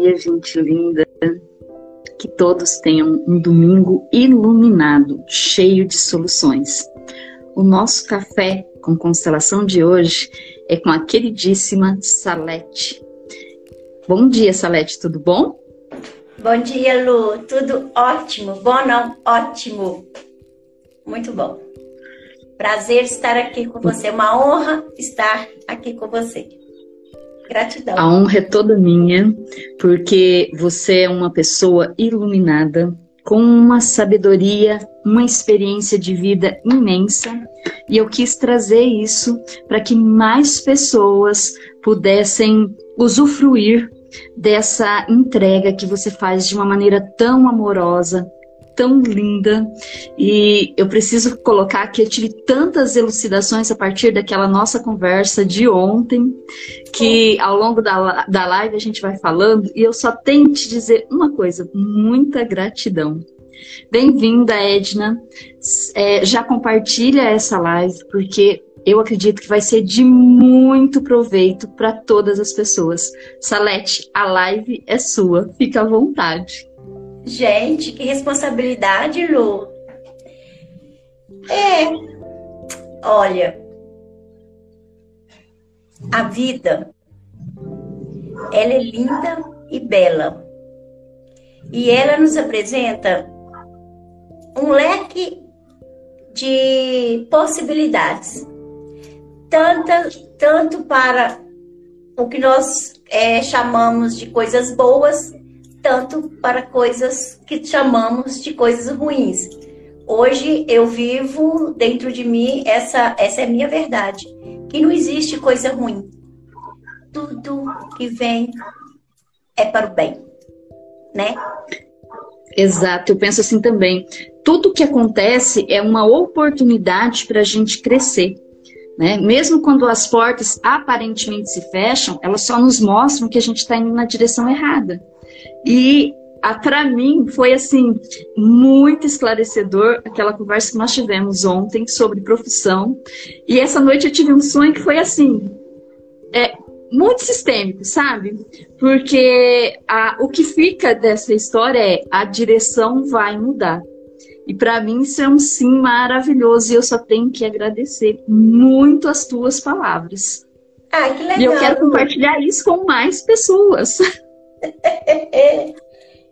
Dia, gente linda. Que todos tenham um domingo iluminado, cheio de soluções. O nosso café com constelação de hoje é com a queridíssima Salete. Bom dia, Salete, tudo bom? Bom dia, Lu. Tudo ótimo. Bom, não? Ótimo. Muito bom. Prazer estar aqui com você. Uma honra estar aqui com você. Gratidão. A honra é toda minha, porque você é uma pessoa iluminada, com uma sabedoria, uma experiência de vida imensa, e eu quis trazer isso para que mais pessoas pudessem usufruir dessa entrega que você faz de uma maneira tão amorosa, tão linda e eu preciso colocar que eu tive tantas elucidações a partir daquela nossa conversa de ontem, que ao longo da, da live a gente vai falando e eu só tenho te dizer uma coisa: muita gratidão. Bem-vinda, Edna. É, já compartilha essa live, porque eu acredito que vai ser de muito proveito para todas as pessoas. Salete, a live é sua, fica à vontade. Gente, que responsabilidade, Lu. É. Olha, a vida ela é linda e bela. E ela nos apresenta um leque de possibilidades, tanta, tanto para o que nós é, chamamos de coisas boas, tanto para coisas que chamamos de coisas ruins. Hoje eu vivo dentro de mim essa essa é a minha verdade, que não existe coisa ruim. Tudo que vem é para o bem, né? Exato, eu penso assim também. Tudo que acontece é uma oportunidade para a gente crescer. Né? Mesmo quando as portas aparentemente se fecham, elas só nos mostram que a gente está indo na direção errada. E para mim foi assim muito esclarecedor aquela conversa que nós tivemos ontem sobre profissão. E essa noite eu tive um sonho que foi assim, é muito sistêmico, sabe? Porque a, o que fica dessa história é a direção vai mudar. E para mim isso é um sim maravilhoso e eu só tenho que agradecer muito as tuas palavras. Ah, que legal. E eu quero compartilhar isso com mais pessoas.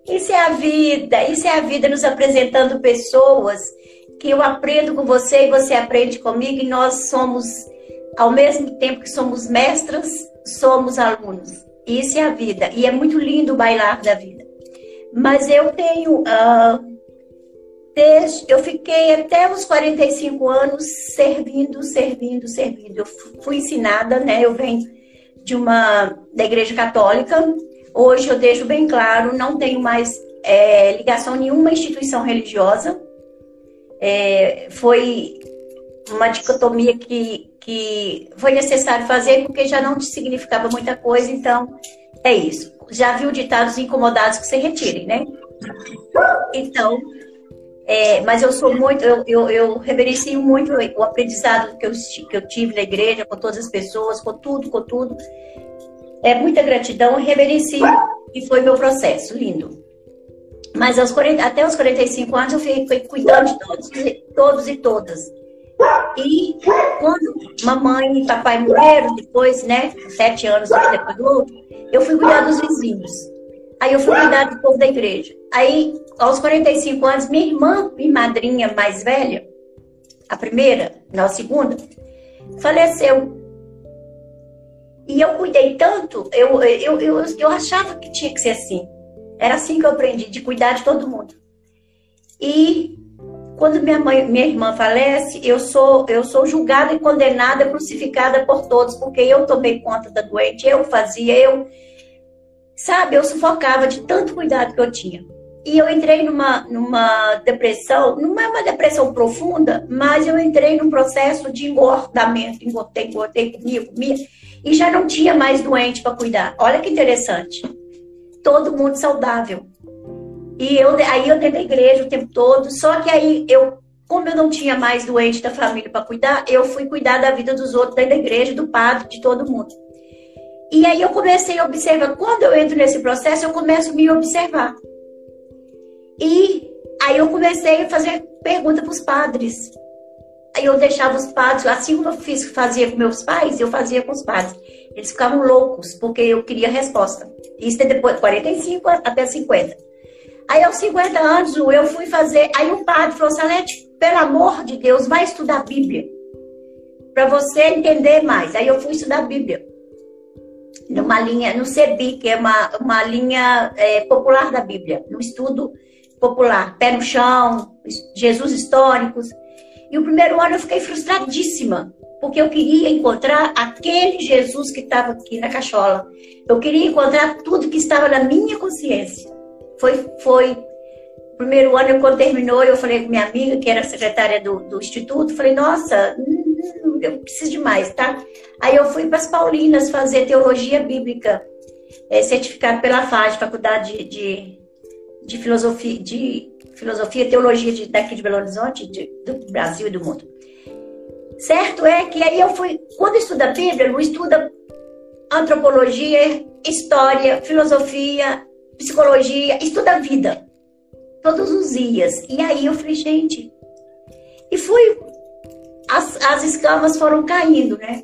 isso é a vida, isso é a vida nos apresentando pessoas que eu aprendo com você e você aprende comigo e nós somos, ao mesmo tempo que somos mestras, somos alunos. Isso é a vida e é muito lindo o bailar da vida. Mas eu tenho, uh, desde, eu fiquei até os 45 anos servindo, servindo, servindo. Eu fui ensinada, né? Eu venho de uma da igreja católica Hoje eu deixo bem claro, não tenho mais é, ligação a nenhuma instituição religiosa. É, foi uma dicotomia que, que foi necessário fazer porque já não significava muita coisa, então é isso. Já viu ditados incomodados que se retirem, né? Então, é, mas eu sou muito, eu, eu, eu, reverencio muito o aprendizado que eu, que eu tive na igreja, com todas as pessoas, com tudo, com tudo é muita gratidão, reverencio, e foi meu processo, lindo. Mas aos 40, até os 45 anos eu fui cuidando de todos, todos e todas. E quando mamãe e papai morreram, depois, né, sete anos depois do outro, eu fui cuidar dos vizinhos. Aí eu fui cuidar do povo da igreja. Aí, aos 45 anos, minha irmã, minha madrinha mais velha, a primeira, não, a segunda, faleceu. E eu cuidei tanto, eu, eu, eu, eu achava que tinha que ser assim. Era assim que eu aprendi, de cuidar de todo mundo. E quando minha mãe, minha irmã falece, eu sou eu sou julgada e condenada, crucificada por todos, porque eu tomei conta da doente, eu fazia, eu sabe, eu sufocava de tanto cuidado que eu tinha. E eu entrei numa, numa depressão, não é uma depressão profunda, mas eu entrei num processo de engordamento, engordei, engordei, comia, comia, e já não tinha mais doente para cuidar. Olha que interessante. Todo mundo saudável. E eu, aí eu dentro da igreja o tempo todo, só que aí eu, como eu não tinha mais doente da família para cuidar, eu fui cuidar da vida dos outros, dentro da igreja, do padre, de todo mundo. E aí eu comecei a observar, quando eu entro nesse processo, eu começo a me observar. E aí eu comecei a fazer pergunta para os padres. Eu deixava os padres, assim como eu fiz, fazia com meus pais, eu fazia com os padres. Eles ficavam loucos, porque eu queria resposta. Isso é depois de 45 até 50. Aí aos 50 anos eu fui fazer. Aí o padre falou: Salete, pelo amor de Deus, vai estudar a Bíblia. Para você entender mais. Aí eu fui estudar a Bíblia. Numa linha, no CEBI, que é uma, uma linha é, popular da Bíblia, no estudo popular, pé no chão, Jesus históricos. E o primeiro ano eu fiquei frustradíssima, porque eu queria encontrar aquele Jesus que estava aqui na cachola. Eu queria encontrar tudo que estava na minha consciência. Foi, foi primeiro ano, quando terminou, eu falei com minha amiga, que era secretária do, do instituto, falei, nossa, hum, eu preciso de mais, tá? Aí eu fui para as Paulinas fazer teologia bíblica, é, certificado pela FAD, Faculdade de, de de filosofia, de filosofia e teologia de, daqui de Belo Horizonte, de, do Brasil e do mundo. Certo é que aí eu fui, quando estuda a Bíblia, não estuda antropologia, história, filosofia, psicologia, estuda a vida. Todos os dias. E aí eu falei, gente. E fui. As, as escamas foram caindo, né?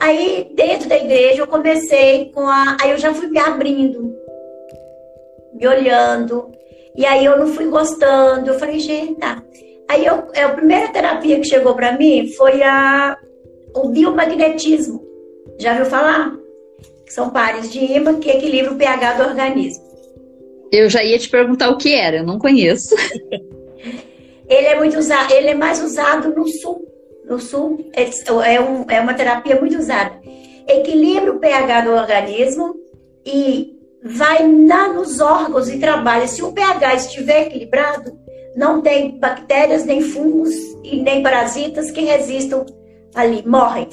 Aí, dentro da igreja, eu comecei com a. Aí eu já fui me abrindo me olhando. E aí eu não fui gostando. Eu falei, gente, tá. Aí eu, é, a primeira terapia que chegou para mim foi a, o biomagnetismo. Já viu falar? São pares de ímã que equilibram o pH do organismo. Eu já ia te perguntar o que era, eu não conheço. ele é muito usado, ele é mais usado no sul. No sul é, é, um, é uma terapia muito usada. Equilibra o pH do organismo e vai lá nos órgãos e trabalha. Se o pH estiver equilibrado, não tem bactérias, nem fungos e nem parasitas que resistam ali, morrem.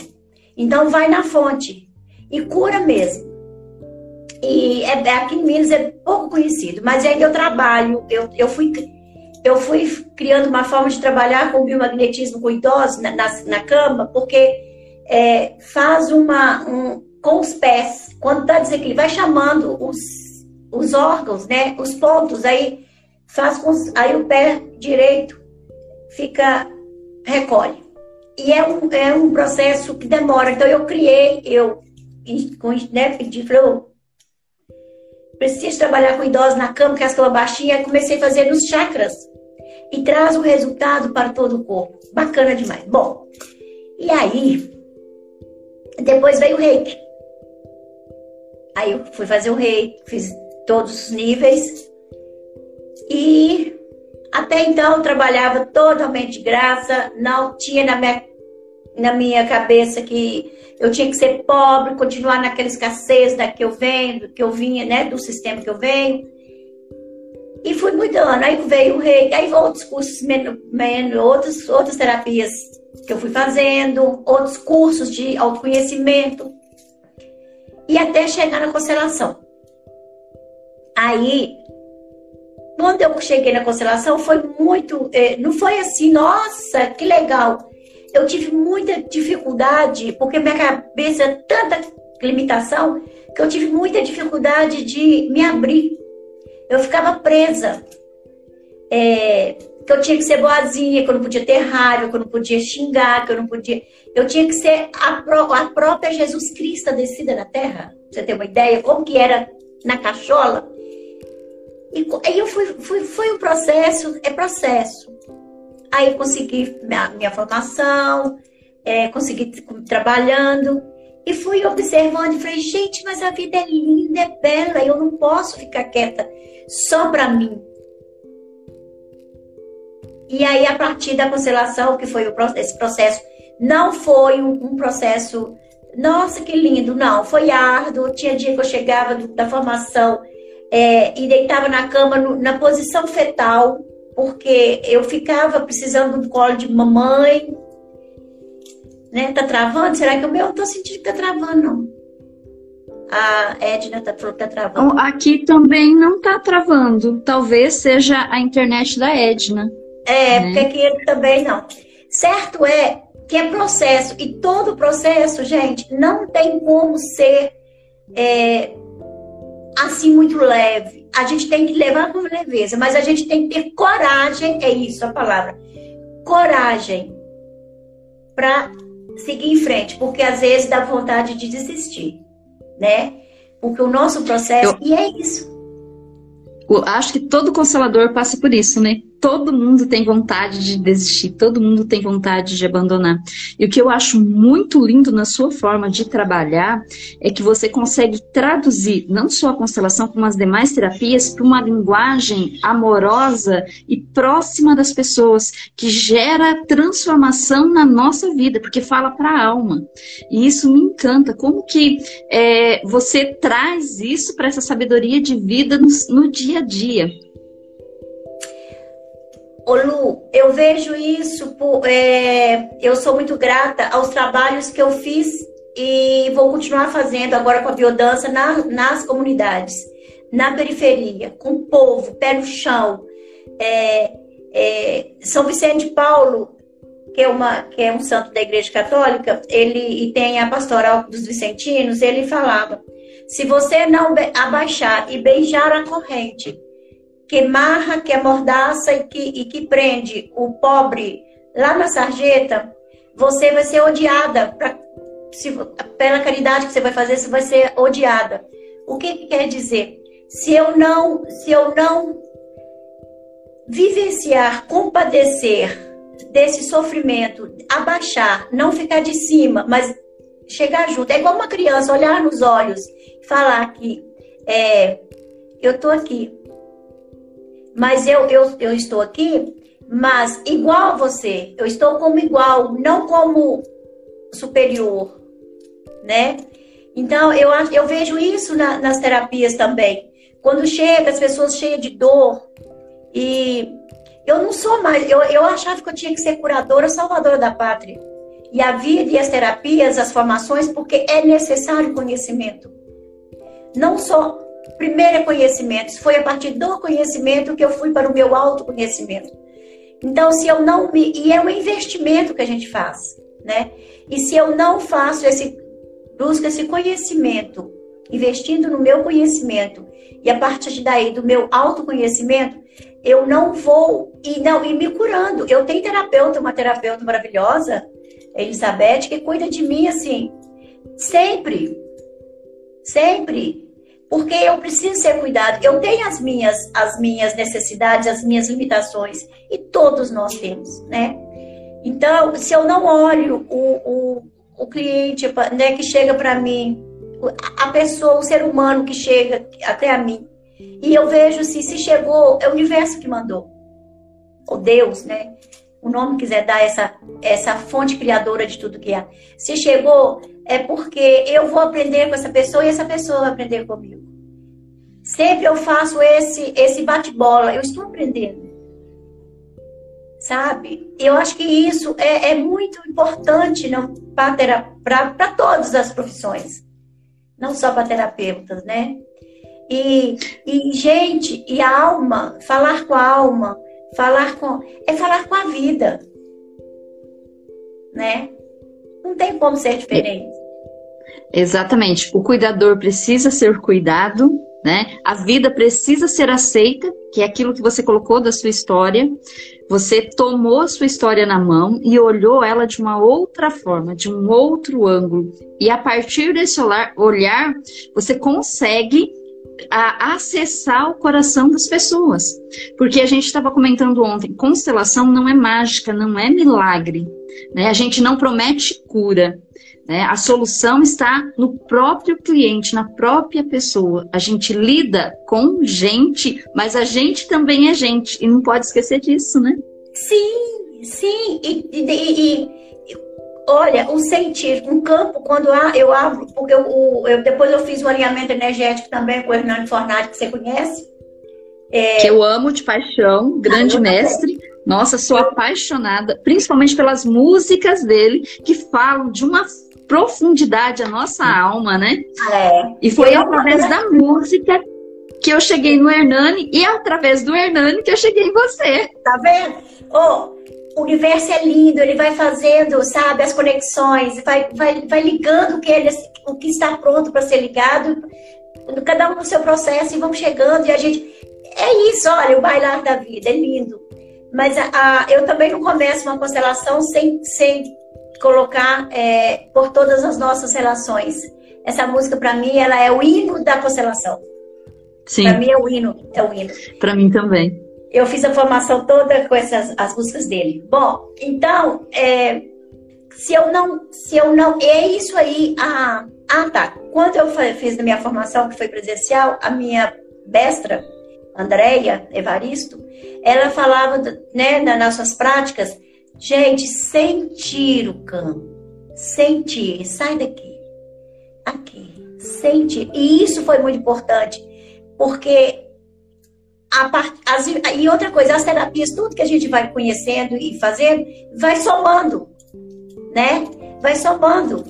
Então vai na fonte e cura mesmo. E é, é aqui em Minas é pouco conhecido, mas aí eu trabalho, eu, eu fui eu fui criando uma forma de trabalhar com biomagnetismo com idosos na, na, na cama, porque é, faz uma, um, com os pés. Quando está desequilibrado, vai chamando os, os órgãos, né? Os pontos, aí faz com, aí o pé direito fica recolhe. E é um, é um processo que demora. Então eu criei, eu com, né, falei, preciso trabalhar com idosos na cama, que as cama baixinha, comecei a fazer nos chakras. E traz o resultado para todo o corpo. Bacana demais. Bom, e aí, depois veio o reiki. Aí eu fui fazer o rei, fiz todos os níveis. E até então eu trabalhava totalmente de graça, não tinha na minha, na minha cabeça que eu tinha que ser pobre, continuar naquela escassez da que eu venho, que eu vinha, né, do sistema que eu venho. E fui mudando. Aí veio o rei, aí outros cursos, menos, menos, outras, outras terapias que eu fui fazendo, outros cursos de autoconhecimento e até chegar na constelação. Aí, quando eu cheguei na constelação, foi muito. Eh, não foi assim, nossa, que legal. Eu tive muita dificuldade, porque minha cabeça é tanta limitação, que eu tive muita dificuldade de me abrir. Eu ficava presa. É, que eu tinha que ser boazinha, que eu não podia ter raiva, que eu não podia xingar, que eu não podia. Eu tinha que ser a, pró a própria Jesus Cristo descida na terra. Você ter uma ideia como que era na cachola. E aí eu fui, fui, foi um processo, é processo. Aí eu consegui minha, minha formação, é, consegui trabalhando. E fui observando e falei, gente, mas a vida é linda, é bela, eu não posso ficar quieta só para mim. E aí, a partir da constelação, que foi o, esse processo, não foi um, um, processo, nossa, que lindo, não, foi árduo. Tinha dia que eu chegava do, da formação é, e deitava na cama no, na posição fetal, porque eu ficava precisando do colo de mamãe, né? Tá travando? Será que o meu? Eu tô sentindo que tá travando, não. A Edna tá, falou que tá travando. Aqui também não tá travando. Talvez seja a internet da Edna. É, né? porque aqui também não. Certo é que é processo. E todo processo, gente, não tem como ser é, assim muito leve. A gente tem que levar com leveza, mas a gente tem que ter coragem, é isso a palavra. Coragem para seguir em frente, porque às vezes dá vontade de desistir, né? Porque o nosso processo, Eu... e é isso. Eu acho que todo constelador passa por isso, né? Todo mundo tem vontade de desistir, todo mundo tem vontade de abandonar. E o que eu acho muito lindo na sua forma de trabalhar é que você consegue traduzir não só a constelação, como as demais terapias, para uma linguagem amorosa e próxima das pessoas, que gera transformação na nossa vida, porque fala para a alma. E isso me encanta. Como que é, você traz isso para essa sabedoria de vida no, no dia a dia? Ô Lu, eu vejo isso, por, é, eu sou muito grata aos trabalhos que eu fiz e vou continuar fazendo agora com a biodança na, nas comunidades, na periferia, com o povo, pé no chão. É, é, São Vicente de Paulo, que é, uma, que é um santo da Igreja Católica, ele e tem a pastoral dos vicentinos, ele falava: se você não abaixar e beijar a corrente que marra, que amordaça e que, e que prende o pobre lá na sarjeta, você vai ser odiada. Pra, se, pela caridade que você vai fazer, você vai ser odiada. O que, que quer dizer? Se eu não, se eu não vivenciar, compadecer desse sofrimento, abaixar, não ficar de cima, mas chegar junto. É igual uma criança olhar nos olhos e falar que é, eu estou aqui, mas eu, eu, eu estou aqui, mas igual a você, eu estou como igual, não como superior, né? Então, eu, eu vejo isso na, nas terapias também. Quando chega as pessoas cheias de dor, e eu não sou mais, eu, eu achava que eu tinha que ser curadora, salvadora da pátria. E a vida e as terapias, as formações, porque é necessário conhecimento. Não só Primeiro é conhecimento. Foi a partir do conhecimento que eu fui para o meu autoconhecimento. Então, se eu não me. E é um investimento que a gente faz, né? E se eu não faço esse. Busco esse conhecimento, investindo no meu conhecimento, e a partir daí do meu autoconhecimento, eu não vou. E não, e me curando. Eu tenho terapeuta, uma terapeuta maravilhosa, Elizabeth, que cuida de mim assim, sempre. Sempre porque eu preciso ser cuidado. Eu tenho as minhas, as minhas necessidades, as minhas limitações, e todos nós temos, né? Então, se eu não olho o, o, o cliente né, que chega para mim, a pessoa, o ser humano que chega até a mim, e eu vejo se, se chegou, é o universo que mandou, ou Deus, né? O nome quiser dar essa, essa fonte criadora de tudo que é. Se chegou, é porque eu vou aprender com essa pessoa e essa pessoa vai aprender comigo. Sempre eu faço esse, esse bate-bola, eu estou aprendendo. Sabe? Eu acho que isso é, é muito importante para todas as profissões, não só para terapeutas, né? E, e, gente, e a alma, falar com a alma, falar com. é falar com a vida. Né? Não tem como ser diferente. Exatamente. O cuidador precisa ser cuidado né? A vida precisa ser aceita, que é aquilo que você colocou da sua história. Você tomou sua história na mão e olhou ela de uma outra forma, de um outro ângulo. E a partir desse olhar, você consegue a acessar o coração das pessoas. Porque a gente estava comentando ontem, constelação não é mágica, não é milagre. Né? A gente não promete cura. Né? A solução está no próprio cliente, na própria pessoa. A gente lida com gente, mas a gente também é gente. E não pode esquecer disso, né? Sim, sim. E, e, e olha, o sentir, um campo, quando eu abro, porque eu, eu, depois eu fiz um alinhamento energético também com o Hernando Fornari, que você conhece. É... Que eu amo de paixão, grande ah, mestre. Nossa, sou apaixonada, principalmente pelas músicas dele, que falam de uma profundidade à nossa alma, né? É. E foi através da música que eu cheguei no Hernani e através do Hernani que eu cheguei em você. Tá vendo? Oh, o universo é lindo, ele vai fazendo, sabe, as conexões, vai, vai, vai ligando o que, ele, o que está pronto para ser ligado, cada um no seu processo e vão chegando e a gente. É isso, olha, o bailar da vida, é lindo. Mas a, a, eu também não começo uma constelação sem, sem colocar é, por todas as nossas relações. Essa música, para mim, ela é o hino da constelação. Sim. Para mim é o hino, é o hino. Para mim também. Eu fiz a formação toda com essas as músicas dele. Bom, então, é, se eu não, se eu não, é isso aí. Ah, ah, tá. Quando eu fiz a minha formação, que foi presencial, a minha mestra, Andréia Evaristo, ela falava, né, nas suas práticas, gente, sentir o campo, sentir, sai daqui, aqui, sentir. E isso foi muito importante, porque a part... As... e outra coisa, as terapias, tudo que a gente vai conhecendo e fazendo, vai somando, né? Vai somando.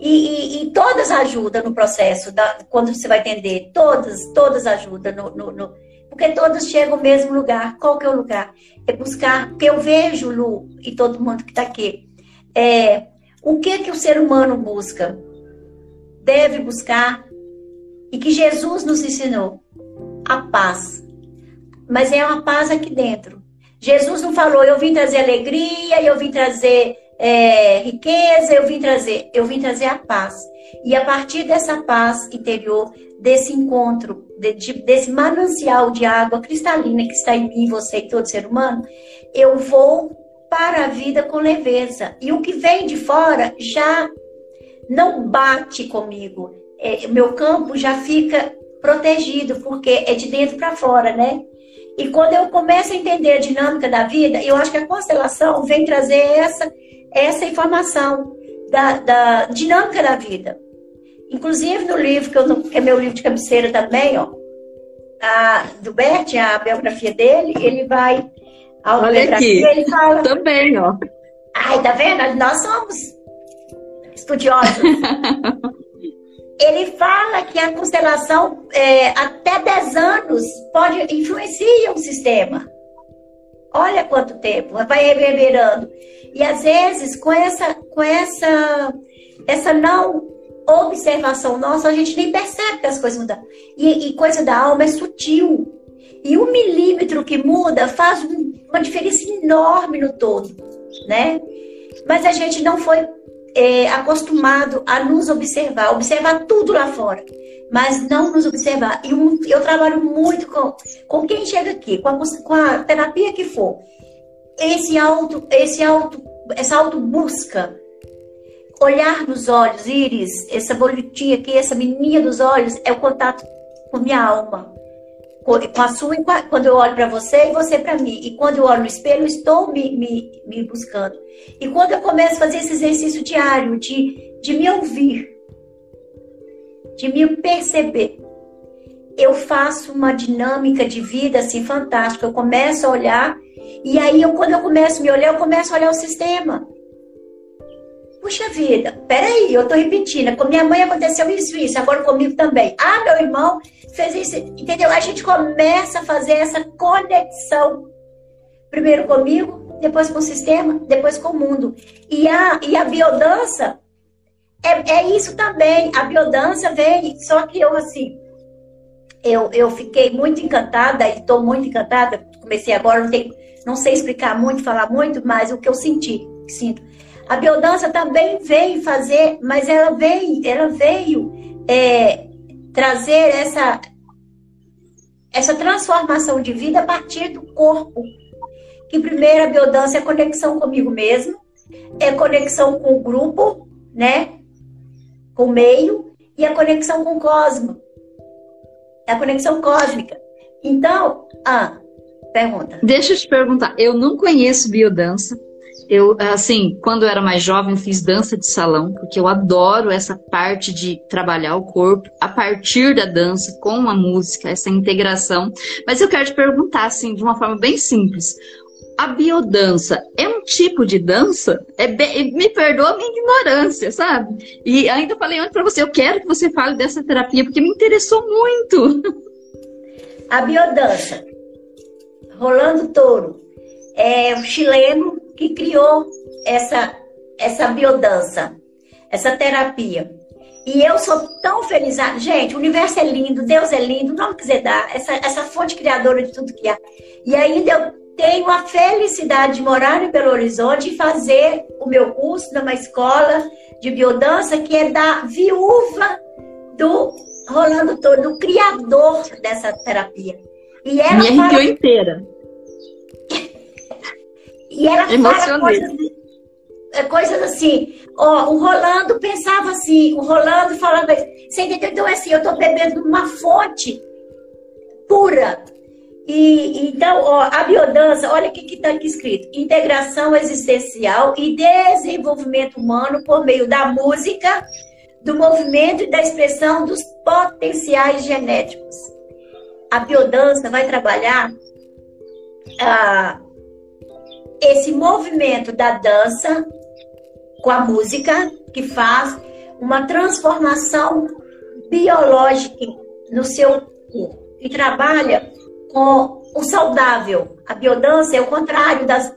E, e, e todas ajudam no processo, da... quando você vai entender, todas, todas ajudam no, no, no, Porque todas chegam ao mesmo lugar. Qual que é o lugar? É buscar, porque eu vejo, Lu, e todo mundo que está aqui, é, o que que o ser humano busca? Deve buscar, e que Jesus nos ensinou, a paz mas é uma paz aqui dentro. Jesus não falou, eu vim trazer alegria, eu vim trazer é, riqueza, eu vim trazer, eu vim trazer a paz. E a partir dessa paz interior, desse encontro, de, de, desse manancial de água cristalina que está em mim, você e todo ser humano, eu vou para a vida com leveza. E o que vem de fora já não bate comigo. É, meu campo já fica protegido, porque é de dentro para fora, né? E quando eu começo a entender a dinâmica da vida, eu acho que a constelação vem trazer essa, essa informação da, da dinâmica da vida. Inclusive no livro, que, eu, que é meu livro de cabeceira também, ó, a, do Bert, a biografia dele, ele vai. A Olha aqui, ele fala. Também, ó. Ai, tá vendo? Nós somos estudiosos. ele fala que a constelação, é, até 10 anos, pode influenciar o sistema. Olha quanto tempo, vai reverberando. E às vezes, com essa, com essa, essa não observação nossa, a gente nem percebe que as coisas mudam. E, e coisa da alma é sutil. E um milímetro que muda faz uma diferença enorme no todo, né? Mas a gente não foi é, acostumado a nos observar, observar tudo lá fora, mas não nos observar. E um, eu trabalho muito com, com quem chega aqui, com a, com a terapia que for. Esse auto, esse auto, essa auto busca, olhar nos olhos, íris, essa bolitinha aqui, essa menininha dos olhos, é o contato com minha alma com a sua, quando eu olho para você e você para mim. E quando eu olho no espelho, eu estou me, me, me buscando. E quando eu começo a fazer esse exercício diário de, de me ouvir, de me perceber, eu faço uma dinâmica de vida assim fantástica. Eu começo a olhar, e aí eu, quando eu começo a me olhar, eu começo a olhar o sistema. Puxa vida, peraí, eu tô repetindo. Com minha mãe aconteceu isso, isso, agora comigo também. Ah, meu irmão fez isso, entendeu? A gente começa a fazer essa conexão. Primeiro comigo, depois com o sistema, depois com o mundo. E a, e a biodança é, é isso também. A biodança vem, só que eu, assim, eu, eu fiquei muito encantada e estou muito encantada. Comecei agora, não, tenho, não sei explicar muito, falar muito, mas o que eu senti, sinto a biodança também veio fazer, mas ela veio, ela veio é, trazer essa, essa transformação de vida a partir do corpo. Que primeiro a biodança é conexão comigo mesmo, é conexão com o grupo, né? Com o meio, e a conexão com o cosmo. É a conexão cósmica. Então, ah, pergunta. Deixa eu te perguntar, eu não conheço biodança. Eu, assim, quando eu era mais jovem, fiz dança de salão, porque eu adoro essa parte de trabalhar o corpo a partir da dança, com a música, essa integração. Mas eu quero te perguntar, assim, de uma forma bem simples. A biodança é um tipo de dança? É bem, me perdoa a minha ignorância, sabe? E ainda falei antes para você, eu quero que você fale dessa terapia, porque me interessou muito. A biodança, Rolando Touro, é o chileno que criou essa, essa biodança, essa terapia. E eu sou tão feliz. Ah, gente, o universo é lindo, Deus é lindo, não quiser dar, essa, essa fonte criadora de tudo que há. E ainda eu tenho a felicidade de morar em Belo Horizonte e fazer o meu curso numa escola de biodança que é da viúva do Rolando Toro, do criador dessa terapia. E ela Me arrepiou fala... inteira. E ela fala coisas, é, coisas assim. Ó, o Rolando pensava assim, o Rolando falando. Você entendeu? Então, assim, eu estou bebendo uma fonte pura. E então, ó, a biodança, olha o que está aqui escrito: integração existencial e desenvolvimento humano por meio da música, do movimento e da expressão dos potenciais genéticos. A biodança vai trabalhar ah, esse movimento da dança com a música, que faz uma transformação biológica no seu corpo e trabalha com o saudável. A biodança é o contrário das.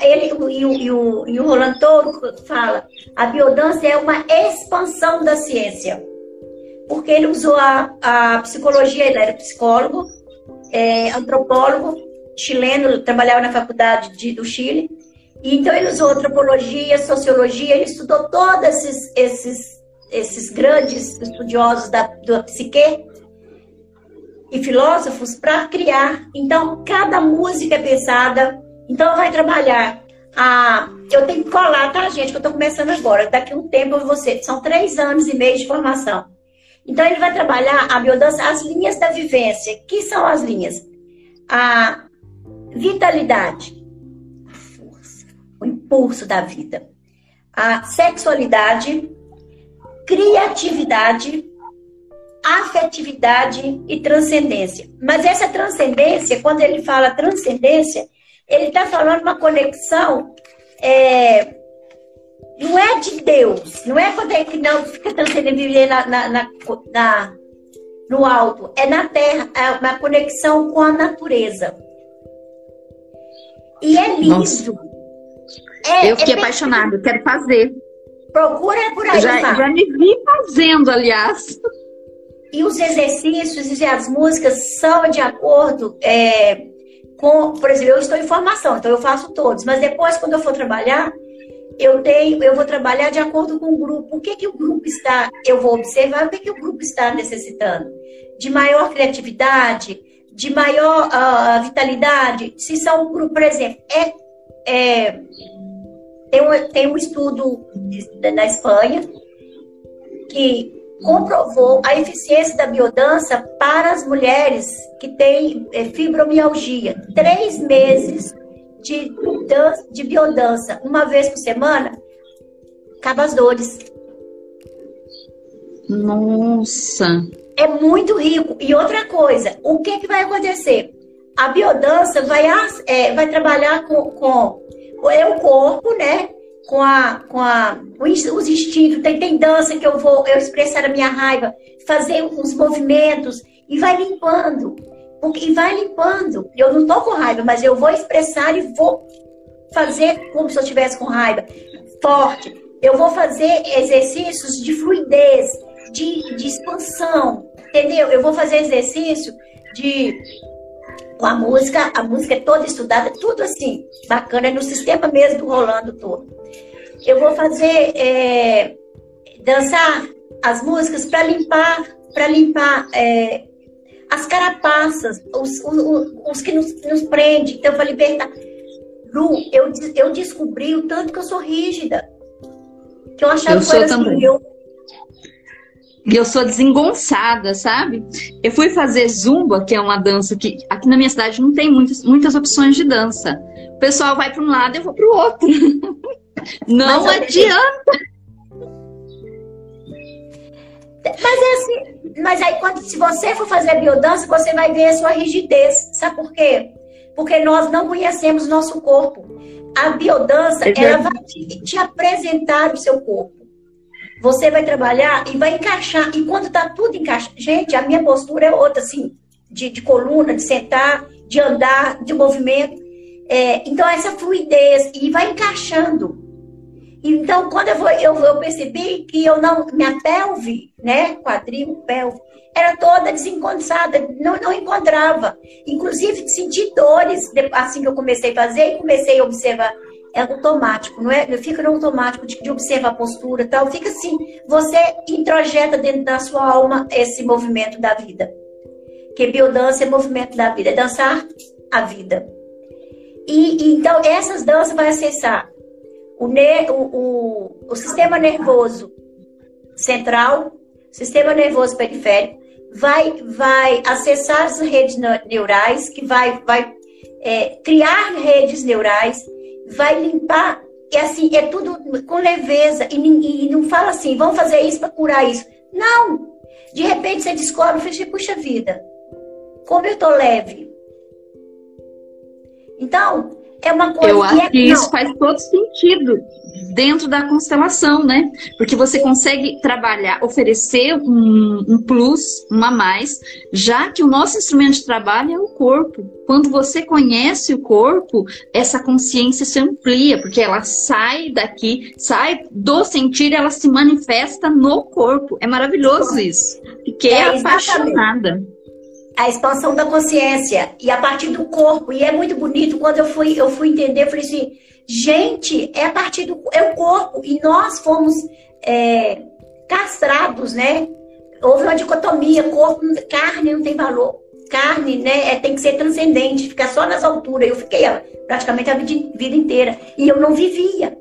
Ele e o, e o, e o Roland Toro fala: a biodança é uma expansão da ciência. Porque ele usou a, a psicologia, ele era psicólogo, é, antropólogo, chileno, trabalhava na faculdade de, do Chile. E então ele usou antropologia, sociologia, ele estudou todos esses, esses, esses grandes estudiosos da, da psique e filósofos para criar. Então, cada música é pensada. Então, vai trabalhar. A, eu tenho que colar, tá, gente? Que eu estou começando agora. Daqui um tempo eu vou ser. São três anos e meio de formação. Então, ele vai trabalhar a biodança, as linhas da vivência. Que são as linhas? A vitalidade, a força, o impulso da vida, a sexualidade, criatividade, afetividade e transcendência. Mas essa transcendência, quando ele fala transcendência, ele está falando uma conexão. É, não é de Deus, não é quando é que não fica transcendendo viver na, na, na, na, no alto, é na terra, é uma conexão com a natureza. E é lindo. É, eu fiquei é apaixonada, quero fazer. Procura por aí. Já, já me vi fazendo, aliás. E os exercícios e as músicas são de acordo é, com, por exemplo, eu estou em formação, então eu faço todos, mas depois, quando eu for trabalhar, eu tenho, eu vou trabalhar de acordo com o grupo. O que, que o grupo está, eu vou observar o que, que o grupo está necessitando. De maior criatividade, de maior uh, vitalidade, se são por exemplo, é, é, tem, um, tem um estudo na Espanha que comprovou a eficiência da biodança para as mulheres que têm é, fibromialgia. Três meses de, de biodança, uma vez por semana, acaba as dores. Nossa! É muito rico. E outra coisa, o que, que vai acontecer? A biodança vai, é, vai trabalhar com, com é o corpo, né? Com, a, com a, os instintos. Tem, tem dança que eu vou eu expressar a minha raiva, fazer uns movimentos e vai limpando. E vai limpando. Eu não tô com raiva, mas eu vou expressar e vou fazer como se eu estivesse com raiva. Forte. Eu vou fazer exercícios de fluidez, de, de expansão, entendeu? Eu vou fazer exercício de com a música, a música é toda estudada, tudo assim, bacana, é no sistema mesmo rolando todo. Eu vou fazer é, dançar as músicas para limpar, para limpar é, as carapaças, os, os, os que nos, nos prendem, então para libertar. Lu, eu, eu descobri o tanto que eu sou rígida. Que eu achava eu que era assim, eu, e eu sou desengonçada, sabe? Eu fui fazer zumba, que é uma dança que aqui na minha cidade não tem muitas, muitas opções de dança. O pessoal vai para um lado, eu vou para o outro. Não mas adianta. Mas é assim, mas aí quando se você for fazer biodança, você vai ver a sua rigidez. Sabe por quê? Porque nós não conhecemos nosso corpo. A biodança, é ela vai te, te apresentar o seu corpo. Você vai trabalhar e vai encaixar. E quando tá tudo encaixado. Gente, a minha postura é outra, assim, de, de coluna, de sentar, de andar, de movimento. É, então, essa fluidez. E vai encaixando. Então, quando eu, vou, eu, eu percebi que eu não. Minha pelve, né? Quadril, pelve, era toda desencontrada, não, não encontrava. Inclusive, senti dores assim que eu comecei a fazer e comecei a observar é automático, não é? Fica no automático de, de observar a postura tal. Fica assim, você introjeta dentro da sua alma esse movimento da vida. Que biodança é movimento da vida, é dançar a vida. E, e então essas danças vai acessar o, ne, o, o, o sistema nervoso central, sistema nervoso periférico, vai, vai acessar as redes neurais, que vai, vai é, criar redes neurais vai limpar. E assim, é tudo com leveza. E, e não fala assim, vamos fazer isso para curar isso. Não! De repente você descobre, e puxa vida, como eu tô leve. Então, é uma coisa. Eu acho é, que isso faz todo sentido dentro da constelação, né? Porque você consegue trabalhar, oferecer um, um plus, uma mais, já que o nosso instrumento de trabalho é o corpo. Quando você conhece o corpo, essa consciência se amplia, porque ela sai daqui, sai do sentir, ela se manifesta no corpo. É maravilhoso isso. Fiquei é, apaixonada a expansão da consciência e a partir do corpo. E é muito bonito quando eu fui, eu fui entender, eu falei assim, gente, é a partir do é o corpo. E nós fomos é, castrados, né? Houve uma dicotomia, corpo, carne não tem valor. Carne, né, é, tem que ser transcendente, ficar só nas alturas. Eu fiquei praticamente a vida, vida inteira. E eu não vivia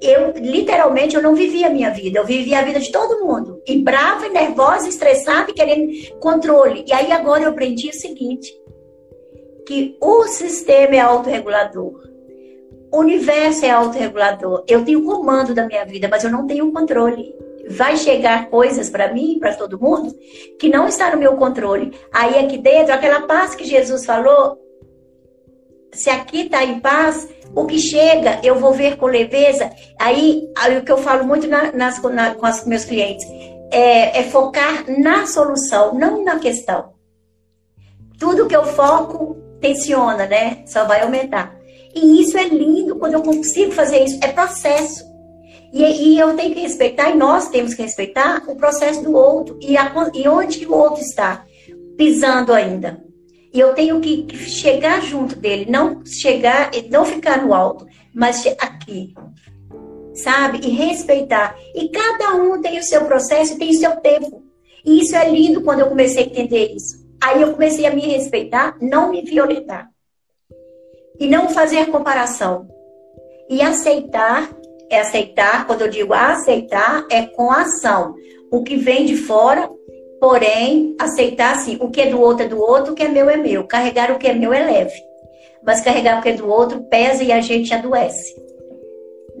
eu literalmente eu não vivia a minha vida, eu vivia a vida de todo mundo. E brava, e nervosa, estressada e querendo controle. E aí agora eu aprendi o seguinte: que o sistema é autorregulador. O universo é autorregulador. Eu tenho comando da minha vida, mas eu não tenho controle. Vai chegar coisas para mim, para todo mundo, que não está no meu controle. Aí aqui dentro, aquela paz que Jesus falou, se aqui está em paz, o que chega eu vou ver com leveza. Aí, aí o que eu falo muito na, nas, na, com os meus clientes é, é focar na solução, não na questão. Tudo que eu foco tensiona, né? Só vai aumentar. E isso é lindo quando eu consigo fazer isso. É processo. E, e, eu tenho que respeitar, e nós temos que respeitar o processo do outro. E, a, e onde que o outro está pisando ainda. E eu tenho que, chegar junto dele, não chegar, não ficar no alto, mas aqui, sabe? E respeitar. E cada um tem o seu processo e tem o seu tempo. E isso é lindo quando eu comecei a entender isso. Aí eu comecei a me respeitar, não me violentar. E não fazer comparação. E aceitar, é aceitar, quando eu digo aceitar, é com ação. O que vem de fora Porém, aceitar assim, o que é do outro é do outro, o que é meu é meu. Carregar o que é meu é leve. Mas carregar o que é do outro pesa e a gente adoece.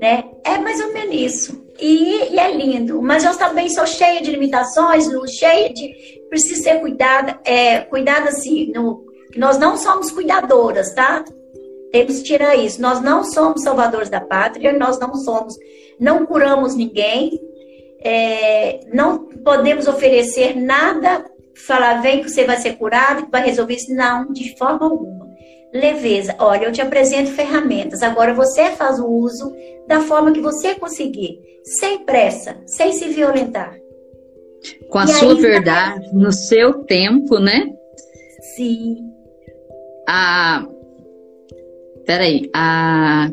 Né? É mais ou menos isso. E, e é lindo. Mas eu também sou cheia de limitações, cheia de. Preciso ser cuidada, é, cuidada assim, no, nós não somos cuidadoras, tá? Temos que tirar isso. Nós não somos salvadores da pátria, nós não somos, não curamos ninguém, é, não podemos oferecer nada, falar, vem que você vai ser curado, que vai resolver isso. Não, de forma alguma. Leveza, olha, eu te apresento ferramentas, agora você faz o uso da forma que você conseguir, sem pressa, sem se violentar. Com a e sua aí, verdade, no seu tempo, né? Sim. A. Peraí, a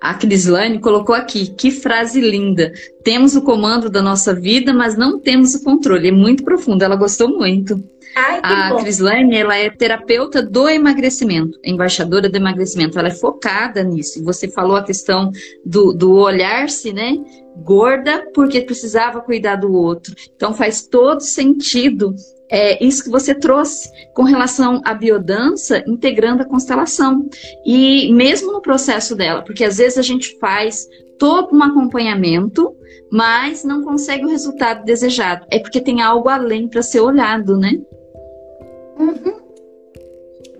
a Crislane colocou aqui, que frase linda. Temos o comando da nossa vida, mas não temos o controle. É muito profundo, ela gostou muito. Ai, a Crislane, ela é terapeuta do emagrecimento, embaixadora do emagrecimento. Ela é focada nisso. Você falou a questão do, do olhar-se, né? Gorda porque precisava cuidar do outro. Então faz todo sentido é, isso que você trouxe com relação à biodança, integrando a constelação. E mesmo no processo dela, porque às vezes a gente faz todo um acompanhamento, mas não consegue o resultado desejado. É porque tem algo além para ser olhado, né? Uhum.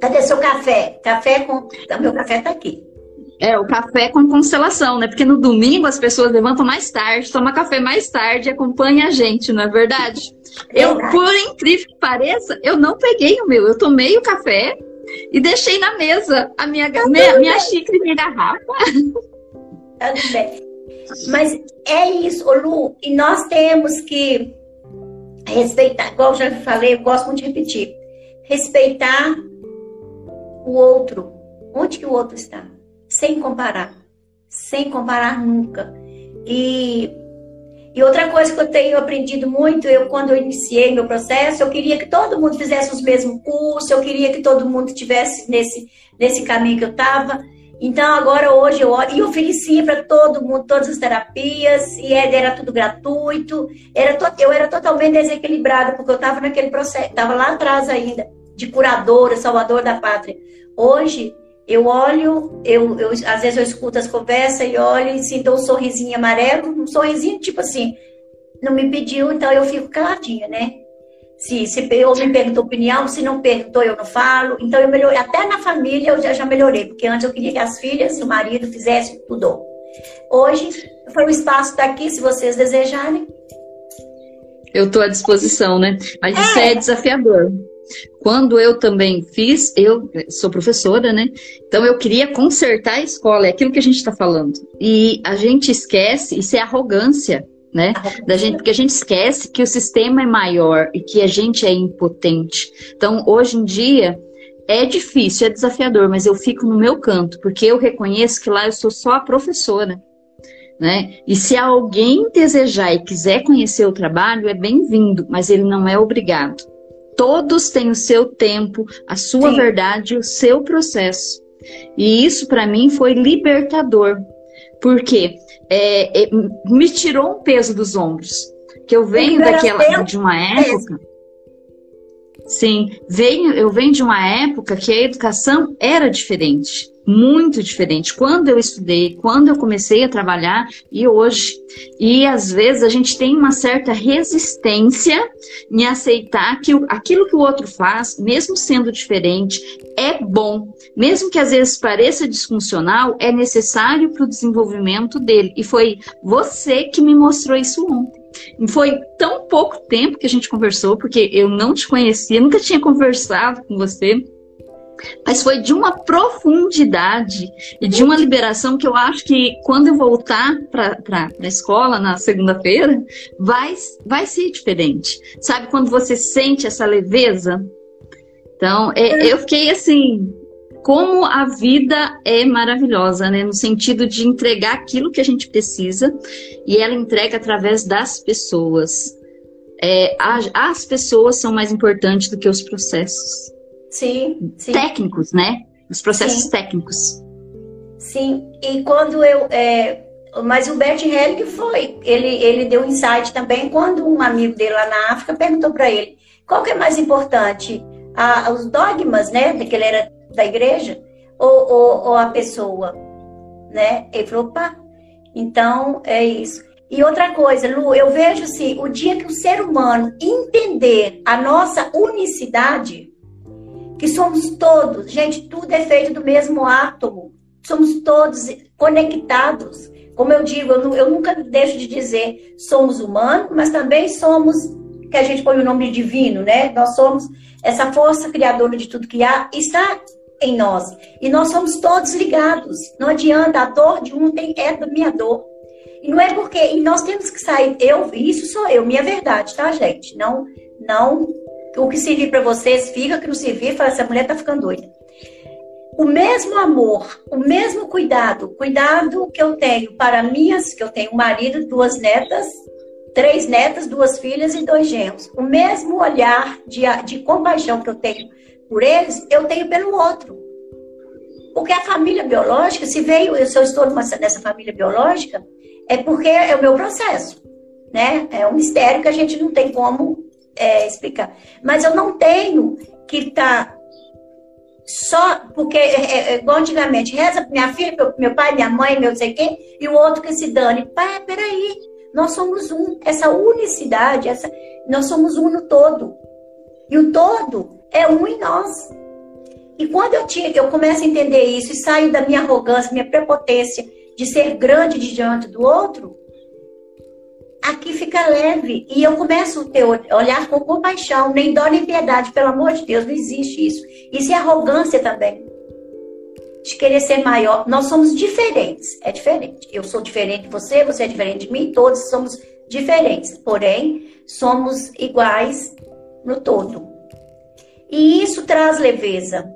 Cadê seu café? Café com. Meu café está aqui. É, o café com constelação, né? Porque no domingo as pessoas levantam mais tarde, tomam café mais tarde e acompanham a gente, não é verdade? Eu, por incrível que pareça, eu não peguei o meu. Eu tomei o café e deixei na mesa a minha, minha, minha xícara e minha garrafa. Tudo bem. Mas é isso, Lu, e nós temos que respeitar, igual eu já falei, eu gosto muito de repetir, respeitar o outro, onde que o outro está, sem comparar, sem comparar nunca. E, e outra coisa que eu tenho aprendido muito, eu quando eu iniciei meu processo, eu queria que todo mundo fizesse os mesmos cursos, eu queria que todo mundo estivesse nesse, nesse caminho que eu estava. Então, agora, hoje, eu e oferecia para todo mundo todas as terapias, e era tudo gratuito. Era to, eu era totalmente desequilibrada, porque eu estava naquele processo, estava lá atrás ainda, de curadora, salvador da pátria. Hoje, eu olho, eu, eu, às vezes eu escuto as conversas e olho e sinto um sorrisinho amarelo, um sorrisinho tipo assim, não me pediu, então eu fico caladinha, né? Se, se eu me perguntou opinião, se não perguntou, eu não falo. Então eu melhorei, até na família eu já, já melhorei, porque antes eu queria que as filhas e o marido fizessem tudo. Hoje foi o espaço daqui, se vocês desejarem. Eu estou à disposição, né? Mas isso é, é desafiador. Quando eu também fiz, eu sou professora, né? Então eu queria consertar a escola, é aquilo que a gente está falando. E a gente esquece, isso é arrogância né? Da gente, porque a gente esquece que o sistema é maior e que a gente é impotente. Então, hoje em dia, é difícil, é desafiador, mas eu fico no meu canto, porque eu reconheço que lá eu sou só a professora. Né? E se alguém desejar e quiser conhecer o trabalho, é bem-vindo, mas ele não é obrigado. Todos têm o seu tempo, a sua Sim. verdade, o seu processo. E isso para mim foi libertador, porque é, é, me tirou um peso dos ombros. Que eu venho daquela de uma época. Sim, venho, eu venho de uma época que a educação era diferente muito diferente. Quando eu estudei, quando eu comecei a trabalhar e hoje. E às vezes a gente tem uma certa resistência em aceitar que aquilo que o outro faz, mesmo sendo diferente, é bom. Mesmo que às vezes pareça disfuncional, é necessário para o desenvolvimento dele. E foi você que me mostrou isso ontem. Foi tão pouco tempo que a gente conversou, porque eu não te conhecia, nunca tinha conversado com você mas foi de uma profundidade e de uma liberação que eu acho que quando eu voltar para a escola na segunda-feira, vai, vai ser diferente. Sabe quando você sente essa leveza? Então, é, eu fiquei assim, como a vida é maravilhosa, né? No sentido de entregar aquilo que a gente precisa e ela entrega através das pessoas. É, as, as pessoas são mais importantes do que os processos. Sim, sim. Técnicos, né? Os processos sim. técnicos. Sim, e quando eu. É, mas o Bert Helling foi. Ele, ele deu insight também quando um amigo dele lá na África perguntou para ele qual que é mais importante, a, os dogmas, né? Que ele era da igreja, ou, ou, ou a pessoa, né? Ele falou, pá, então é isso. E outra coisa, Lu, eu vejo assim, o dia que o ser humano entender a nossa unicidade, que somos todos, gente, tudo é feito do mesmo átomo. Somos todos conectados. Como eu digo, eu, eu nunca deixo de dizer, somos humanos, mas também somos, que a gente põe o nome divino, né? Nós somos essa força criadora de tudo que há, está em nós. E nós somos todos ligados. Não adianta, a dor de um tem, é da minha dor. E não é porque e nós temos que sair. Eu, isso sou eu, minha verdade, tá, gente? Não, não o que servir para vocês fica, o que não servir, fala, essa mulher tá ficando doida. O mesmo amor, o mesmo cuidado, cuidado que eu tenho para minhas, que eu tenho um marido, duas netas, três netas, duas filhas e dois genros. O mesmo olhar de, de compaixão que eu tenho por eles, eu tenho pelo outro. Porque a família biológica, se veio, se eu estou nessa família biológica, é porque é o meu processo. Né? É um mistério que a gente não tem como é, explicar. Mas eu não tenho que estar tá só porque, é, é, é, igual antigamente, reza minha filha, meu, pai, minha mãe, meu sei quem, e o outro que se dane. Pai, peraí, nós somos um. Essa unicidade, essa, nós somos um no todo. E o todo é um em nós. E quando eu, tinha, eu começo a entender isso e saio da minha arrogância, minha prepotência de ser grande diante do outro, aqui fica leve. E eu começo a ter, olhar com compaixão, nem dó nem piedade, pelo amor de Deus, não existe isso. Isso é arrogância também de querer ser maior. Nós somos diferentes, é diferente. Eu sou diferente de você, você é diferente de mim, todos somos diferentes, porém, somos iguais no todo. E isso traz leveza.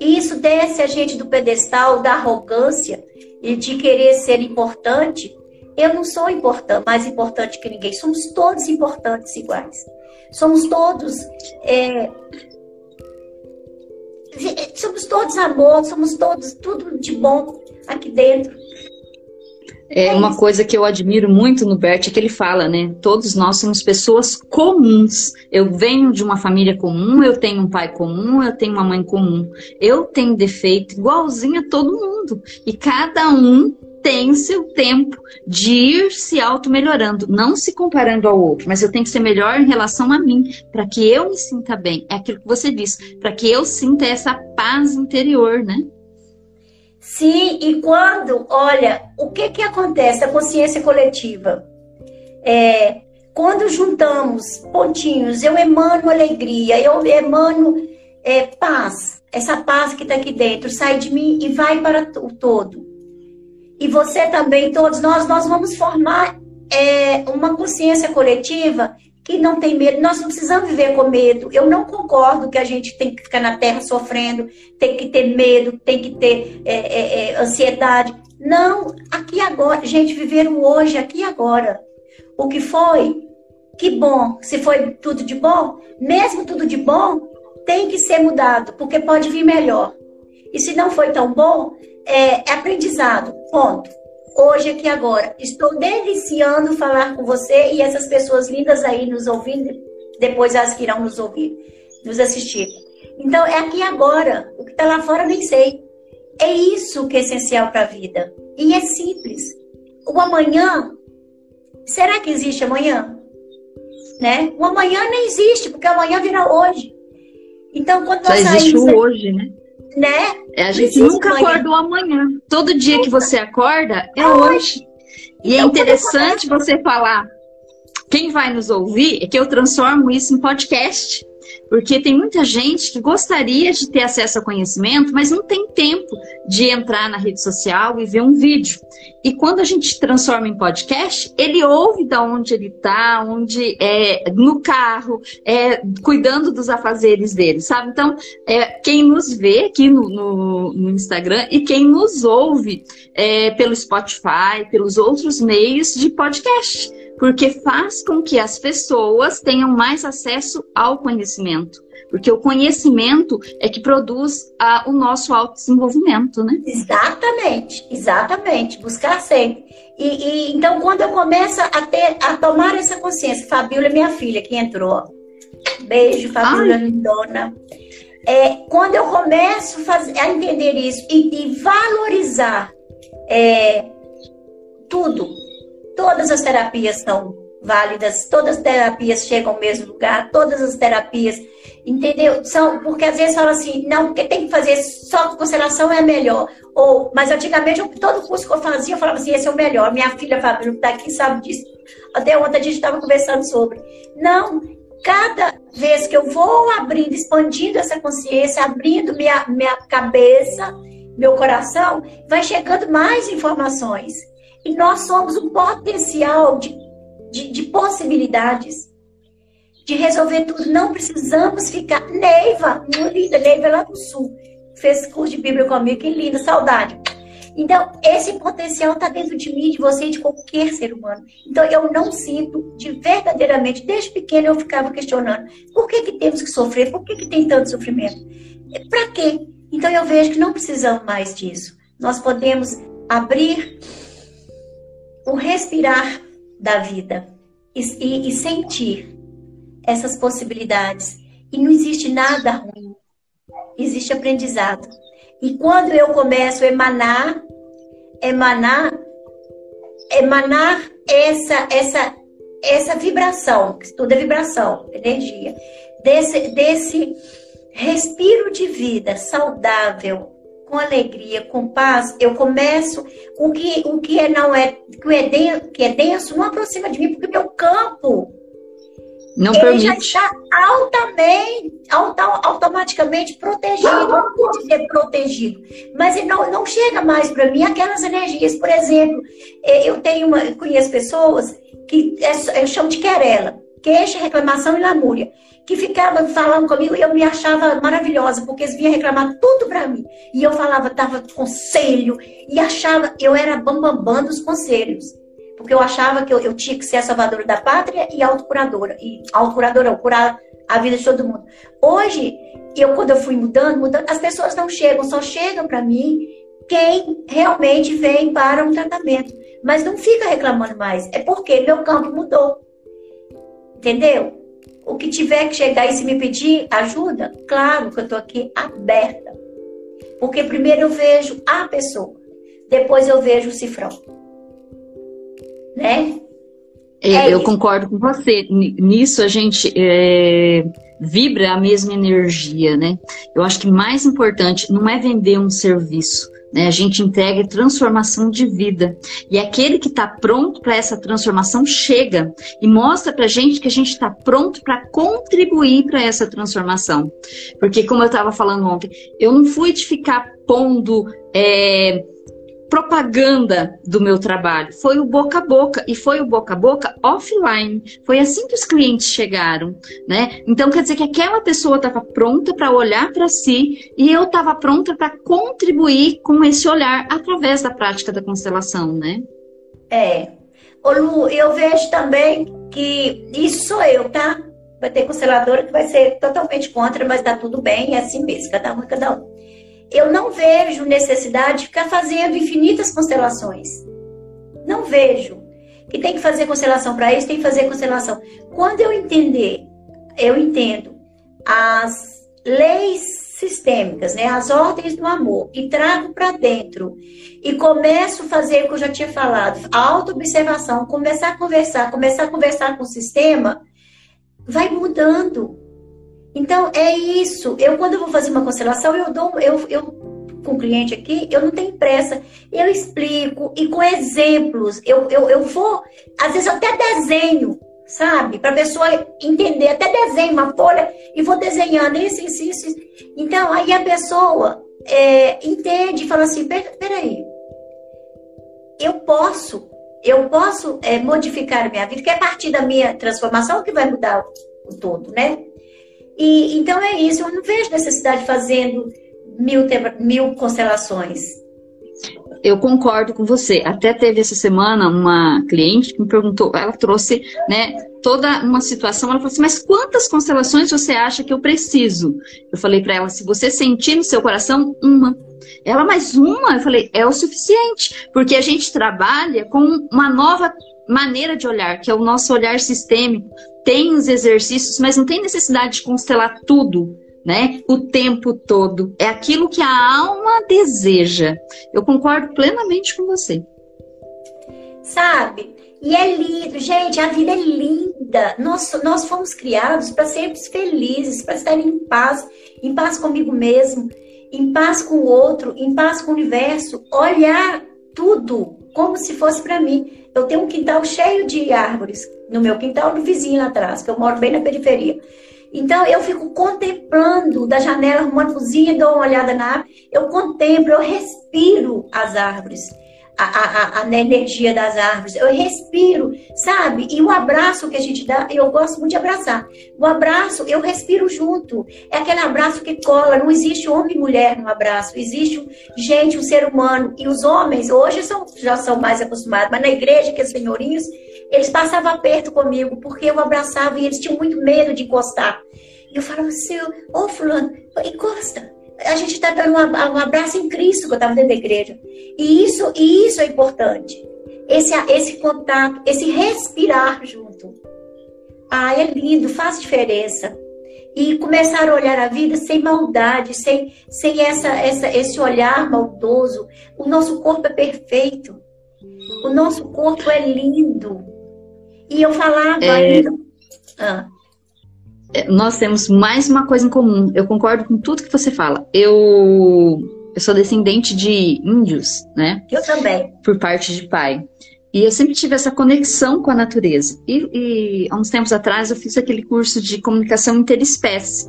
E isso desce a gente do pedestal da arrogância e de querer ser importante. Eu não sou importante, mais importante que ninguém. Somos todos importantes iguais. Somos todos é, somos todos amor, somos todos tudo de bom aqui dentro. É, é uma coisa que eu admiro muito no Bert é que ele fala, né? Todos nós somos pessoas comuns. Eu venho de uma família comum, eu tenho um pai comum, eu tenho uma mãe comum. Eu tenho defeito igualzinho a todo mundo. E cada um tem seu tempo de ir se auto-melhorando, não se comparando ao outro, mas eu tenho que ser melhor em relação a mim, para que eu me sinta bem. É aquilo que você disse, para que eu sinta essa paz interior, né? Sim, e quando, olha, o que que acontece? A consciência coletiva. É, quando juntamos pontinhos, eu emano alegria, eu emano é, paz. Essa paz que está aqui dentro sai de mim e vai para o todo e você também, todos nós, nós vamos formar é, uma consciência coletiva que não tem medo. Nós não precisamos viver com medo. Eu não concordo que a gente tem que ficar na terra sofrendo, tem que ter medo, tem que ter é, é, é ansiedade. Não, aqui agora, gente, viver o hoje, aqui agora. O que foi, que bom. Se foi tudo de bom, mesmo tudo de bom, tem que ser mudado, porque pode vir melhor. E se não foi tão bom, é, é aprendizado. Ponto. Hoje, aqui agora. Estou deliciando falar com você e essas pessoas lindas aí nos ouvindo, depois as que irão nos ouvir, nos assistir. Então, é aqui agora. O que está lá fora, nem sei. É isso que é essencial para a vida. E é simples. O amanhã, será que existe amanhã? Né? O amanhã nem existe, porque amanhã virá hoje. Então, quando nós Já existe o hoje, né? Né? É, a gente nunca amanhã. acorda o amanhã. Todo dia que você acorda é hoje. E é é interessante você falar. Quem vai nos ouvir é que eu transformo isso em podcast. Porque tem muita gente que gostaria de ter acesso ao conhecimento, mas não tem tempo de entrar na rede social e ver um vídeo. E quando a gente transforma em podcast, ele ouve da onde ele está, onde é no carro, é, cuidando dos afazeres dele, sabe? Então, é, quem nos vê aqui no, no, no Instagram e quem nos ouve é, pelo Spotify, pelos outros meios de podcast porque faz com que as pessoas tenham mais acesso ao conhecimento. Porque o conhecimento é que produz a, o nosso autodesenvolvimento, né? Exatamente, exatamente. Buscar sempre. E, e, então, quando eu começo a, ter, a tomar essa consciência, Fabíola é minha filha que entrou. Beijo, Fabíola lindona. É, quando eu começo a, a entender isso e, e valorizar é, tudo, Todas as terapias são válidas, todas as terapias chegam ao mesmo lugar, todas as terapias, entendeu? São, porque às vezes falam assim, não, porque tem que fazer só constelação é melhor. Ou, mas antigamente, eu, todo curso que eu fazia, eu falava assim, esse é o melhor. Minha filha Fábio está aqui, sabe disso. Até ontem a gente estava conversando sobre. Não, cada vez que eu vou abrindo, expandindo essa consciência, abrindo minha, minha cabeça, meu coração, vai chegando mais informações. E nós somos um potencial de, de, de possibilidades de resolver tudo. Não precisamos ficar. Neiva, muito linda, Neiva lá do sul. Fez curso de Bíblia comigo, que linda, saudade. Então, esse potencial está dentro de mim, de você e de qualquer ser humano. Então, eu não sinto de verdadeiramente, desde pequeno eu ficava questionando, por que, que temos que sofrer? Por que, que tem tanto sofrimento? Para quê? Então, eu vejo que não precisamos mais disso. Nós podemos abrir o respirar da vida e, e, e sentir essas possibilidades. E não existe nada ruim, existe aprendizado. E quando eu começo a emanar, emanar, emanar essa, essa, essa vibração, tudo é vibração, energia, desse, desse respiro de vida saudável, com alegria, com paz, eu começo o que o que é não é que é denso, que é denso não aproxima de mim porque meu campo não ele permite. já está altamente, auto, automaticamente protegido, não vou dizer protegido, mas ele não, não chega mais para mim aquelas energias. Por exemplo, eh, eu tenho uma, conheço pessoas que é, eu chamo de querela, queixa, reclamação e lamúria, que ficavam falando comigo e eu me achava maravilhosa, porque eles vinham reclamar tudo para mim. E eu falava, dava conselho, e achava, eu era bambambam bam, bam dos conselhos porque eu achava que eu, eu tinha que ser a salvadora da pátria e autocuradora. E autocuradora, curar a vida de todo mundo. Hoje, eu quando eu fui mudando, mudando, as pessoas não chegam, só chegam para mim quem realmente vem para um tratamento. Mas não fica reclamando mais. É porque meu campo mudou. Entendeu? O que tiver que chegar e se me pedir ajuda, claro que eu estou aqui aberta. Porque primeiro eu vejo a pessoa, depois eu vejo o cifrão né? É, é eu isso. concordo com você. Nisso a gente é, vibra a mesma energia, né? Eu acho que mais importante não é vender um serviço, né? A gente entrega transformação de vida. E aquele que está pronto para essa transformação chega e mostra para a gente que a gente está pronto para contribuir para essa transformação. Porque, como eu estava falando ontem, eu não fui de ficar pondo. É, propaganda do meu trabalho, foi o boca a boca e foi o boca a boca offline. Foi assim que os clientes chegaram, né? Então quer dizer que aquela pessoa estava pronta para olhar para si e eu estava pronta para contribuir com esse olhar através da prática da constelação, né? É. Ô Lu, eu vejo também que isso sou eu, tá? Vai ter consteladora que vai ser totalmente contra, mas tá tudo bem, é assim mesmo, cada um, cada um eu não vejo necessidade de ficar fazendo infinitas constelações. Não vejo. Que tem que fazer constelação para isso, tem que fazer constelação. Quando eu entender, eu entendo as leis sistêmicas, né, as ordens do amor, e trago para dentro, e começo a fazer o que eu já tinha falado, a auto-observação, começar a conversar, começar a conversar com o sistema, vai mudando. Então, é isso. Eu, quando eu vou fazer uma constelação, eu dou, eu, eu com o cliente aqui, eu não tenho pressa. Eu explico e com exemplos. Eu, eu, eu vou, às vezes, até desenho, sabe? Para a pessoa entender. Até desenho uma folha e vou desenhando isso, isso, isso. Então, aí a pessoa é, entende e fala assim: peraí, eu posso, eu posso é, modificar a minha vida, que é a partir da minha transformação que vai mudar o todo, né? E, então é isso, eu não vejo necessidade de fazendo mil, mil constelações. Eu concordo com você. Até teve essa semana uma cliente que me perguntou, ela trouxe, né, toda uma situação, ela falou assim: "Mas quantas constelações você acha que eu preciso?" Eu falei para ela: "Se você sentir no seu coração, uma". Ela mais uma, eu falei: "É o suficiente", porque a gente trabalha com uma nova maneira de olhar, que é o nosso olhar sistêmico. Tem os exercícios, mas não tem necessidade de constelar tudo, né? O tempo todo. É aquilo que a alma deseja. Eu concordo plenamente com você. Sabe? E é lindo, gente, a vida é linda. Nós, nós fomos criados para sermos felizes, para estar em paz, em paz comigo mesmo, em paz com o outro, em paz com o universo. Olhar tudo como se fosse para mim. Eu tenho um quintal cheio de árvores no meu quintal do vizinho lá atrás, que eu moro bem na periferia. Então eu fico contemplando da janela, arrumando cozinha, dou uma olhada na árvore, eu contemplo, eu respiro as árvores. A, a, a, na energia das árvores, eu respiro, sabe? E o abraço que a gente dá, eu gosto muito de abraçar. O abraço, eu respiro junto. É aquele abraço que cola, não existe homem e mulher no abraço, existe gente, um ser humano. E os homens, hoje são, já são mais acostumados, mas na igreja, que os senhorinhos, eles passavam aperto comigo, porque eu abraçava e eles tinham muito medo de encostar. E eu falava assim, ô oh, fulano, encosta a gente está dando um abraço em Cristo que eu estava dentro da igreja. E isso, e isso é importante. Esse, esse contato, esse respirar junto. Ah, é lindo, faz diferença. E começar a olhar a vida sem maldade, sem, sem essa, essa, esse olhar maldoso. O nosso corpo é perfeito. O nosso corpo é lindo. E eu falava é... ainda. Ah. É, nós temos mais uma coisa em comum. Eu concordo com tudo que você fala. Eu, eu sou descendente de índios, né? Eu também. Por parte de pai. E eu sempre tive essa conexão com a natureza. E, e há uns tempos atrás eu fiz aquele curso de comunicação interespécie.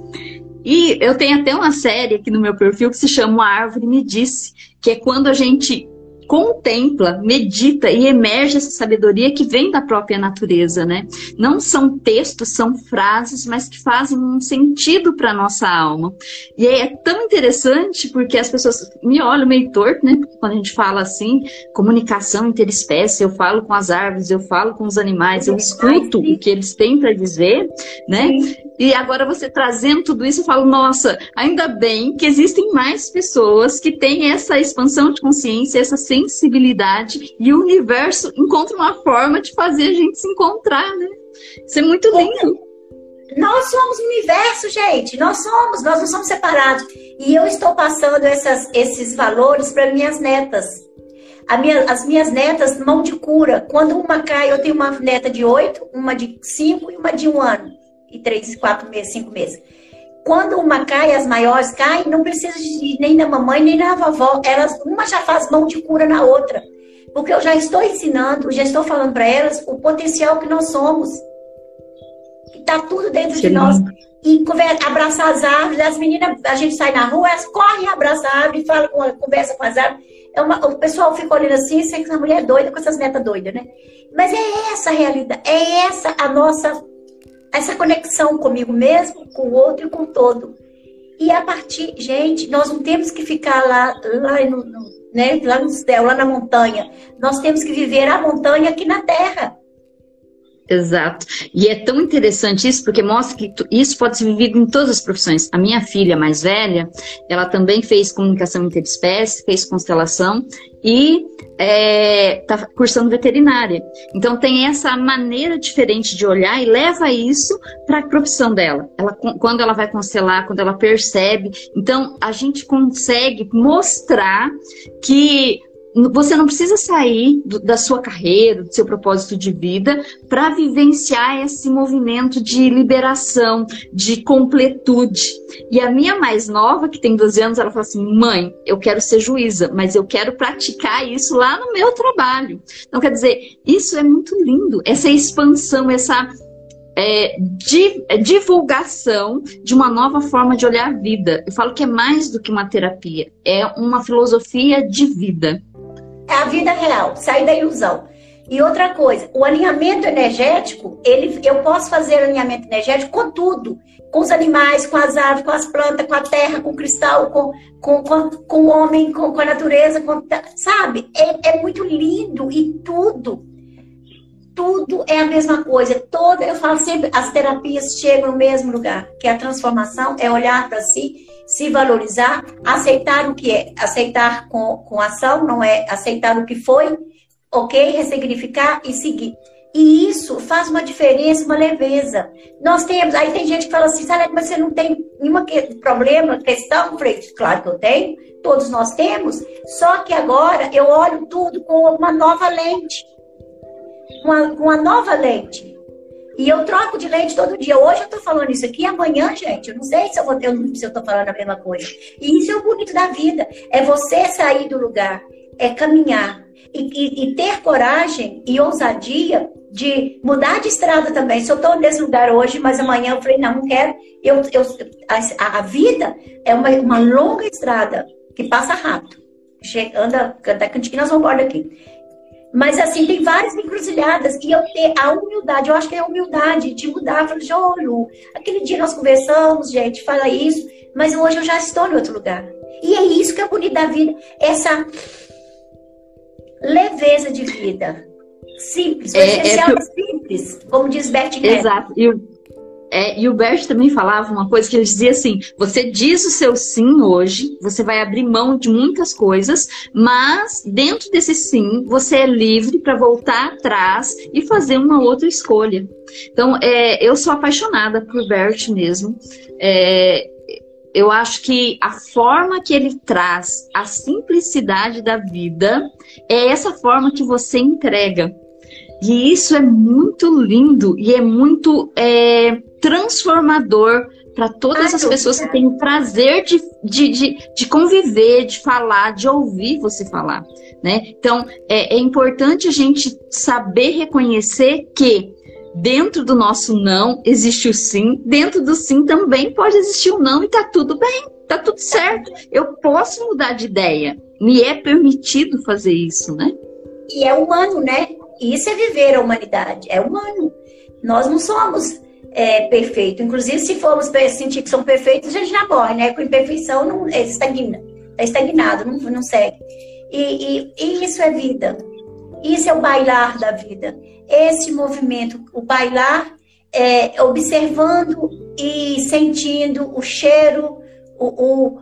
E eu tenho até uma série aqui no meu perfil que se chama A Árvore Me Disse, que é quando a gente contempla, medita e emerge essa sabedoria que vem da própria natureza, né? Não são textos, são frases, mas que fazem um sentido para nossa alma. E é tão interessante porque as pessoas me olham meio torto, né? Porque quando a gente fala assim, comunicação interespécie, eu falo com as árvores, eu falo com os animais, eu escuto o que eles têm para dizer, né? E agora você trazendo tudo isso, eu falo, nossa, ainda bem que existem mais pessoas que têm essa expansão de consciência, essa sensibilidade, e o universo encontra uma forma de fazer a gente se encontrar, né? Isso é muito lindo. Nós somos o universo, gente. Nós somos, nós não somos separados. E eu estou passando essas, esses valores para minhas netas. Minha, as minhas netas, mão de cura. Quando uma cai, eu tenho uma neta de oito, uma de cinco e uma de um ano e três, quatro meses, cinco meses. Quando uma cai, as maiores caem, não precisa de, nem da mamãe, nem da vovó. Elas, uma já faz mão de cura na outra. Porque eu já estou ensinando, já estou falando para elas o potencial que nós somos. Está tudo dentro Sim. de nós. E abraçar as árvores, as meninas, a gente sai na rua, elas correm abraçar a árvore, fala, conversa com as árvores. É uma, o pessoal fica olhando assim, sei que essa mulher é doida com essas netas doidas, né? Mas é essa a realidade, é essa a nossa essa conexão comigo mesmo, com o outro e com todo. E a partir, gente, nós não temos que ficar lá, lá no, no, né, lá no céu, lá na montanha. Nós temos que viver a montanha aqui na terra. Exato. E é tão interessante isso, porque mostra que isso pode ser vivido em todas as profissões. A minha filha mais velha, ela também fez comunicação interespécie, fez constelação e está é, tá cursando veterinária. Então tem essa maneira diferente de olhar e leva isso para a profissão dela. Ela, quando ela vai constelar, quando ela percebe. Então a gente consegue mostrar que você não precisa sair do, da sua carreira, do seu propósito de vida, para vivenciar esse movimento de liberação, de completude. E a minha mais nova, que tem 12 anos, ela fala assim: mãe, eu quero ser juíza, mas eu quero praticar isso lá no meu trabalho. Então, quer dizer, isso é muito lindo, essa expansão, essa é, di, é, divulgação de uma nova forma de olhar a vida. Eu falo que é mais do que uma terapia, é uma filosofia de vida. É a vida real, sair da ilusão. E outra coisa, o alinhamento energético, ele, eu posso fazer alinhamento energético com tudo, com os animais, com as árvores, com as plantas, com a terra, com o cristal, com, com, com, com o homem, com, com a natureza, com, sabe? É, é muito lindo e tudo, tudo é a mesma coisa. Toda, eu falo sempre, as terapias chegam no mesmo lugar, que a transformação é olhar para si se valorizar, aceitar o que é, aceitar com, com ação, não é aceitar o que foi, ok? Ressignificar e seguir. E isso faz uma diferença, uma leveza. Nós temos, aí tem gente que fala assim, Salete, mas você não tem nenhum problema, questão? Falei, claro que eu tenho, todos nós temos, só que agora eu olho tudo com uma nova lente. Uma, uma nova lente. E eu troco de lente todo dia. Hoje eu tô falando isso aqui, amanhã, gente, eu não sei se eu, vou, eu, se eu tô falando a mesma coisa. E isso é o bonito da vida. É você sair do lugar, é caminhar. E, e, e ter coragem e ousadia de mudar de estrada também. Se eu estou nesse lugar hoje, mas amanhã eu falei, não, não quero. Eu, eu, a, a vida é uma, uma longa estrada que passa rápido. anda da cantina, nós vamos embora daqui. Mas assim, tem várias encruzilhadas e eu ter a humildade, eu acho que é a humildade de mudar. Falei, Jô, aquele dia nós conversamos, gente, fala isso, mas hoje eu já estou em outro lugar. E é isso que é bonito da vida, essa leveza de vida. Simples, é, é é, é simples, como diz Bert Exato. E o, é, e o Bert também falava uma coisa que ele dizia assim: você diz o seu sim hoje, você vai abrir mão de muitas coisas, mas dentro desse sim, você é livre para voltar atrás e fazer uma outra escolha. Então, é, eu sou apaixonada por Bert mesmo. É, eu acho que a forma que ele traz a simplicidade da vida é essa forma que você entrega. E isso é muito lindo e é muito é, transformador para todas as pessoas que têm o prazer de, de, de, de, conviver, de falar, de ouvir você falar. Né? Então, é, é importante a gente saber reconhecer que dentro do nosso não existe o sim, dentro do sim também pode existir o não e tá tudo bem, tá tudo certo. Eu posso mudar de ideia. Me é permitido fazer isso, né? E é humano, né? Isso é viver a humanidade, é humano. Nós não somos é, perfeitos. Inclusive, se formos sentir que são perfeitos, a gente já morre, né? Com imperfeição não estagna, está estagnado, não, não segue. E, e, e isso é vida. Isso é o bailar da vida. Esse movimento, o bailar, é, observando e sentindo o cheiro, o, o,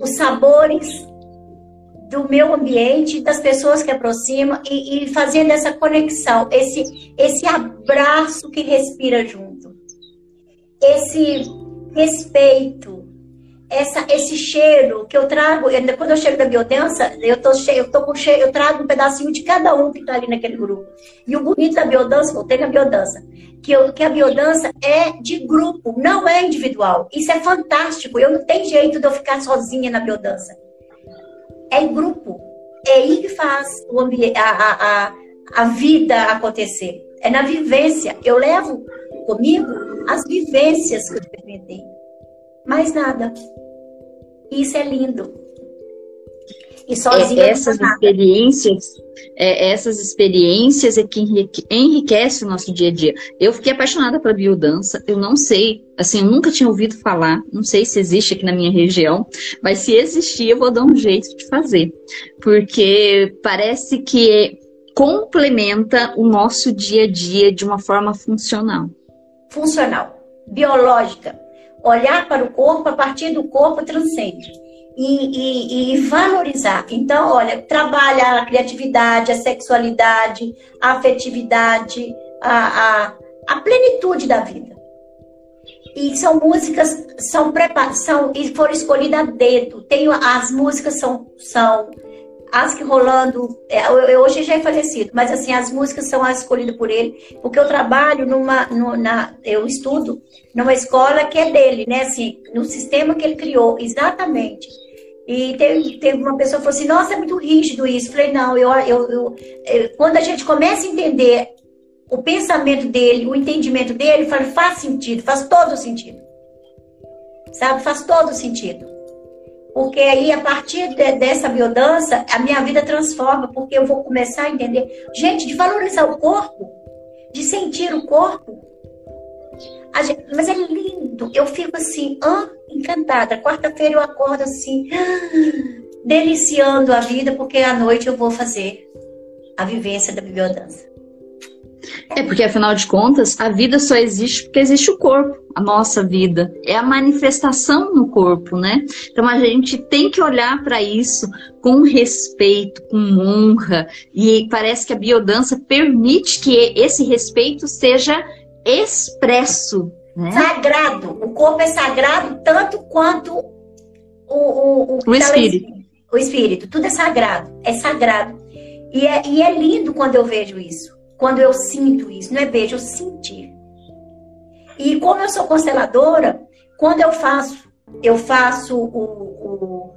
os sabores do meu ambiente, das pessoas que aproximam e, e, fazendo essa conexão, esse, esse abraço que respira junto, esse respeito, essa, esse cheiro que eu trago, quando eu chego da biodança, eu tô eu tô com cheio, eu trago um pedacinho de cada um que está ali naquele grupo. E o bonito da biodança, voltei na biodança, que, eu, que a biodança é de grupo, não é individual. Isso é fantástico. Eu não tenho jeito de eu ficar sozinha na biodança é em grupo. É aí que faz o ambiente, a, a, a vida acontecer. É na vivência. Eu levo comigo as vivências que eu experimentei. Mais nada. Isso é lindo. E sozinha é, essas experiências, é, essas experiências é que enriquece o nosso dia a dia. Eu fiquei apaixonada pela biodança. Eu não sei, assim, eu nunca tinha ouvido falar. Não sei se existe aqui na minha região, mas se existir, eu vou dar um jeito de fazer, porque parece que complementa o nosso dia a dia de uma forma funcional. Funcional, biológica. Olhar para o corpo a partir do corpo transcende e, e, e, valorizar. Então, olha, trabalha a criatividade, a sexualidade, a afetividade, a, a, a plenitude da vida. E são músicas, são preparação e foram escolhidas a dedo. Tenho, as músicas são, são as que rolando. É, hoje já é falecido, mas assim, as músicas são as escolhidas por ele, porque eu trabalho numa. No, na, eu estudo numa escola que é dele, né? Assim, no sistema que ele criou, exatamente. E teve, teve uma pessoa que falou assim: Nossa, é muito rígido isso. Eu falei: Não, eu, eu, eu, eu, quando a gente começa a entender o pensamento dele, o entendimento dele, fala, faz sentido, faz todo sentido. Sabe? Faz todo sentido. Porque aí, a partir de, dessa biodança, a minha vida transforma, porque eu vou começar a entender. Gente, de valorizar o corpo, de sentir o corpo. Gente, mas é lindo. Eu fico assim, encantada. Quarta-feira eu acordo assim, deliciando a vida, porque à noite eu vou fazer a vivência da biodança. É porque, afinal de contas, a vida só existe porque existe o corpo, a nossa vida. É a manifestação no corpo, né? Então a gente tem que olhar para isso com respeito, com honra. E parece que a biodança permite que esse respeito seja expresso né? Sagrado. O corpo é sagrado tanto quanto o, o, o, o espírito. o espírito. Tudo é sagrado. É sagrado. E é, e é lindo quando eu vejo isso. Quando eu sinto isso. Não é vejo, eu sentir. E como eu sou consteladora, quando eu faço, eu faço o, o,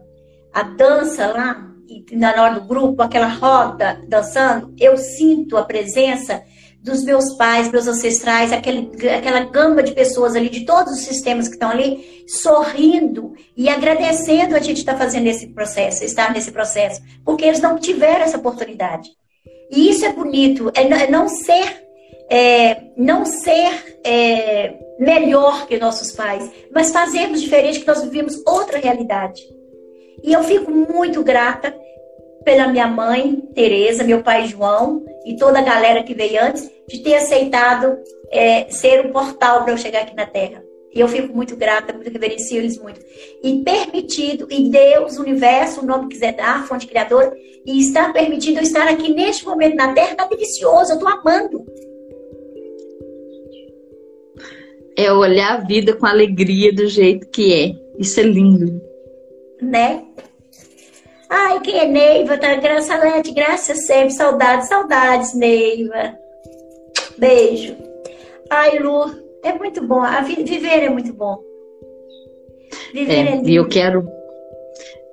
a dança lá, na hora do grupo, aquela roda dançando, eu sinto a presença dos meus pais, meus ancestrais, aquele, aquela gama de pessoas ali, de todos os sistemas que estão ali, sorrindo e agradecendo a gente estar tá fazendo esse processo, estar nesse processo, porque eles não tiveram essa oportunidade. E isso é bonito, é não é ser, é, não ser é, melhor que nossos pais, mas fazermos diferente, que nós vivemos outra realidade. E eu fico muito grata pela minha mãe, Tereza, meu pai João e toda a galera que veio antes, de ter aceitado é, ser um portal para eu chegar aqui na Terra. E eu fico muito grata, muito reverencio eles muito. E permitido, e Deus, o universo, o nome que quiser dar, fonte criadora, e está permitindo eu estar aqui neste momento na Terra, tá delicioso, eu estou amando. É olhar a vida com alegria do jeito que é. Isso é lindo. Né? Ai, quem é Neiva? Tá, graça, Salete, graças sempre. Saudades, saudades, Neiva. Beijo. Ai, Lu, é muito bom. A vi viver é muito bom. Viver é, é. E eu quero.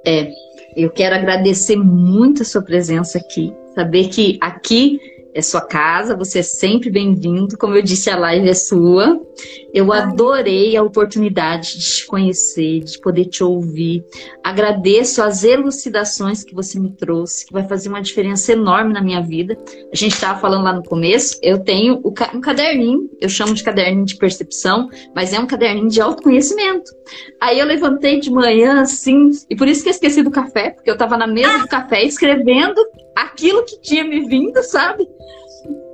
É, eu quero agradecer muito a sua presença aqui. Saber que aqui é sua casa, você é sempre bem-vindo. Como eu disse, a live é sua. Eu adorei a oportunidade de te conhecer, de poder te ouvir. Agradeço as elucidações que você me trouxe, que vai fazer uma diferença enorme na minha vida. A gente estava falando lá no começo, eu tenho um caderninho, eu chamo de caderninho de percepção, mas é um caderninho de autoconhecimento. Aí eu levantei de manhã, assim, e por isso que eu esqueci do café, porque eu estava na mesa do café escrevendo aquilo que tinha me vindo, sabe?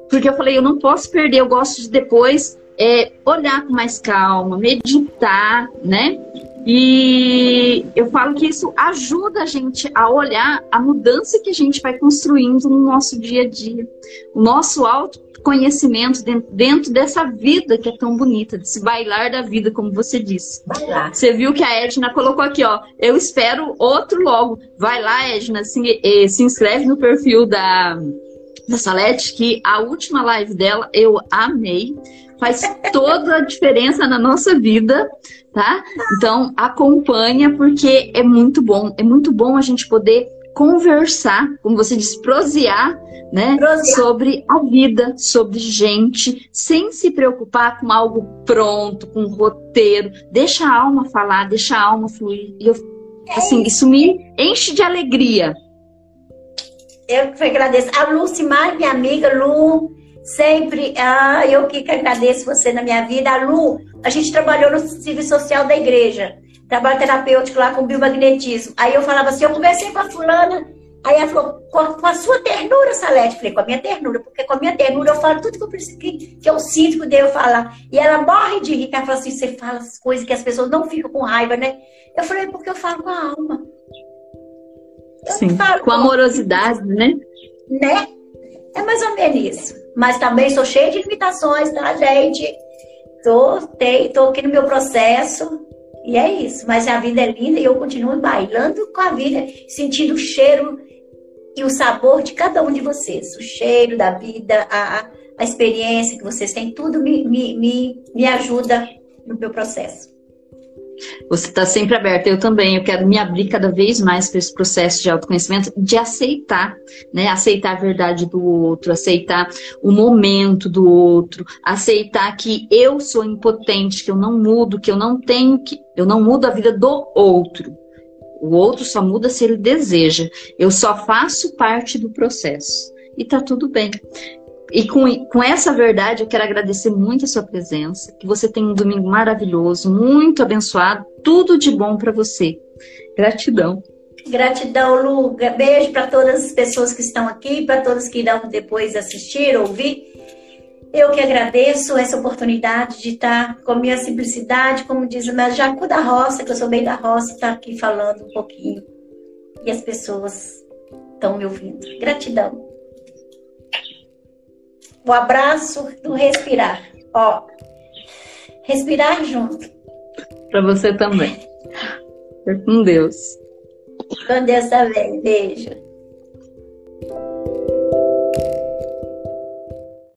Porque eu falei, eu não posso perder, eu gosto de depois é, olhar com mais calma, meditar, né? E eu falo que isso ajuda a gente a olhar a mudança que a gente vai construindo no nosso dia a dia. O nosso autoconhecimento dentro, dentro dessa vida que é tão bonita, desse bailar da vida, como você disse. Você viu que a Edna colocou aqui, ó. Eu espero outro logo. Vai lá, Edna, se, eh, se inscreve no perfil da da Salete, que a última live dela eu amei. Faz toda a diferença na nossa vida, tá? Então acompanha porque é muito bom. É muito bom a gente poder conversar, como você disse, prosear, né, prosear. sobre a vida, sobre gente, sem se preocupar com algo pronto, com um roteiro. Deixa a alma falar, deixa a alma fluir. E eu, assim, isso me enche de alegria, eu que agradeço. A Lucimar, minha amiga, Lu, sempre, ah, eu que agradeço você na minha vida. A Lu, a gente trabalhou no serviço social da igreja, trabalho terapêutico lá com biomagnetismo. Aí eu falava assim, eu conversei com a fulana, aí ela falou, com a, sua ternura, Salete. Falei, com a minha ternura, porque com a minha ternura eu falo tudo que eu preciso, que, que eu sinto que devo falar. E ela morre de rir, ela fala assim, você fala as coisas que as pessoas não ficam com raiva, né? Eu falei, porque eu falo com a alma. Sim, com amorosidade, né? Né? É mais ou menos isso. Mas também sou cheia de limitações, tá, gente? Tô, tem, tô aqui no meu processo. E é isso. Mas a vida é linda e eu continuo bailando com a vida, sentindo o cheiro e o sabor de cada um de vocês. O cheiro da vida, a, a experiência que vocês têm, tudo me, me, me, me ajuda no meu processo. Você está sempre aberta, eu também. Eu quero me abrir cada vez mais para esse processo de autoconhecimento, de aceitar, né? Aceitar a verdade do outro, aceitar o momento do outro, aceitar que eu sou impotente, que eu não mudo, que eu não tenho que. Eu não mudo a vida do outro. O outro só muda se ele deseja. Eu só faço parte do processo. E tá tudo bem. E com, com essa verdade, eu quero agradecer muito a sua presença. Que você tenha um domingo maravilhoso, muito abençoado, tudo de bom para você. Gratidão. Gratidão, Lu. Beijo para todas as pessoas que estão aqui, para todos que irão depois assistir, ouvir. Eu que agradeço essa oportunidade de estar com a minha simplicidade, como diz a Jacu da Roça, que eu sou bem da roça, estar aqui falando um pouquinho. E as pessoas estão me ouvindo. Gratidão o abraço do respirar. Ó, respirar junto. Para você também. Com Deus. Com Deus também. Beijo.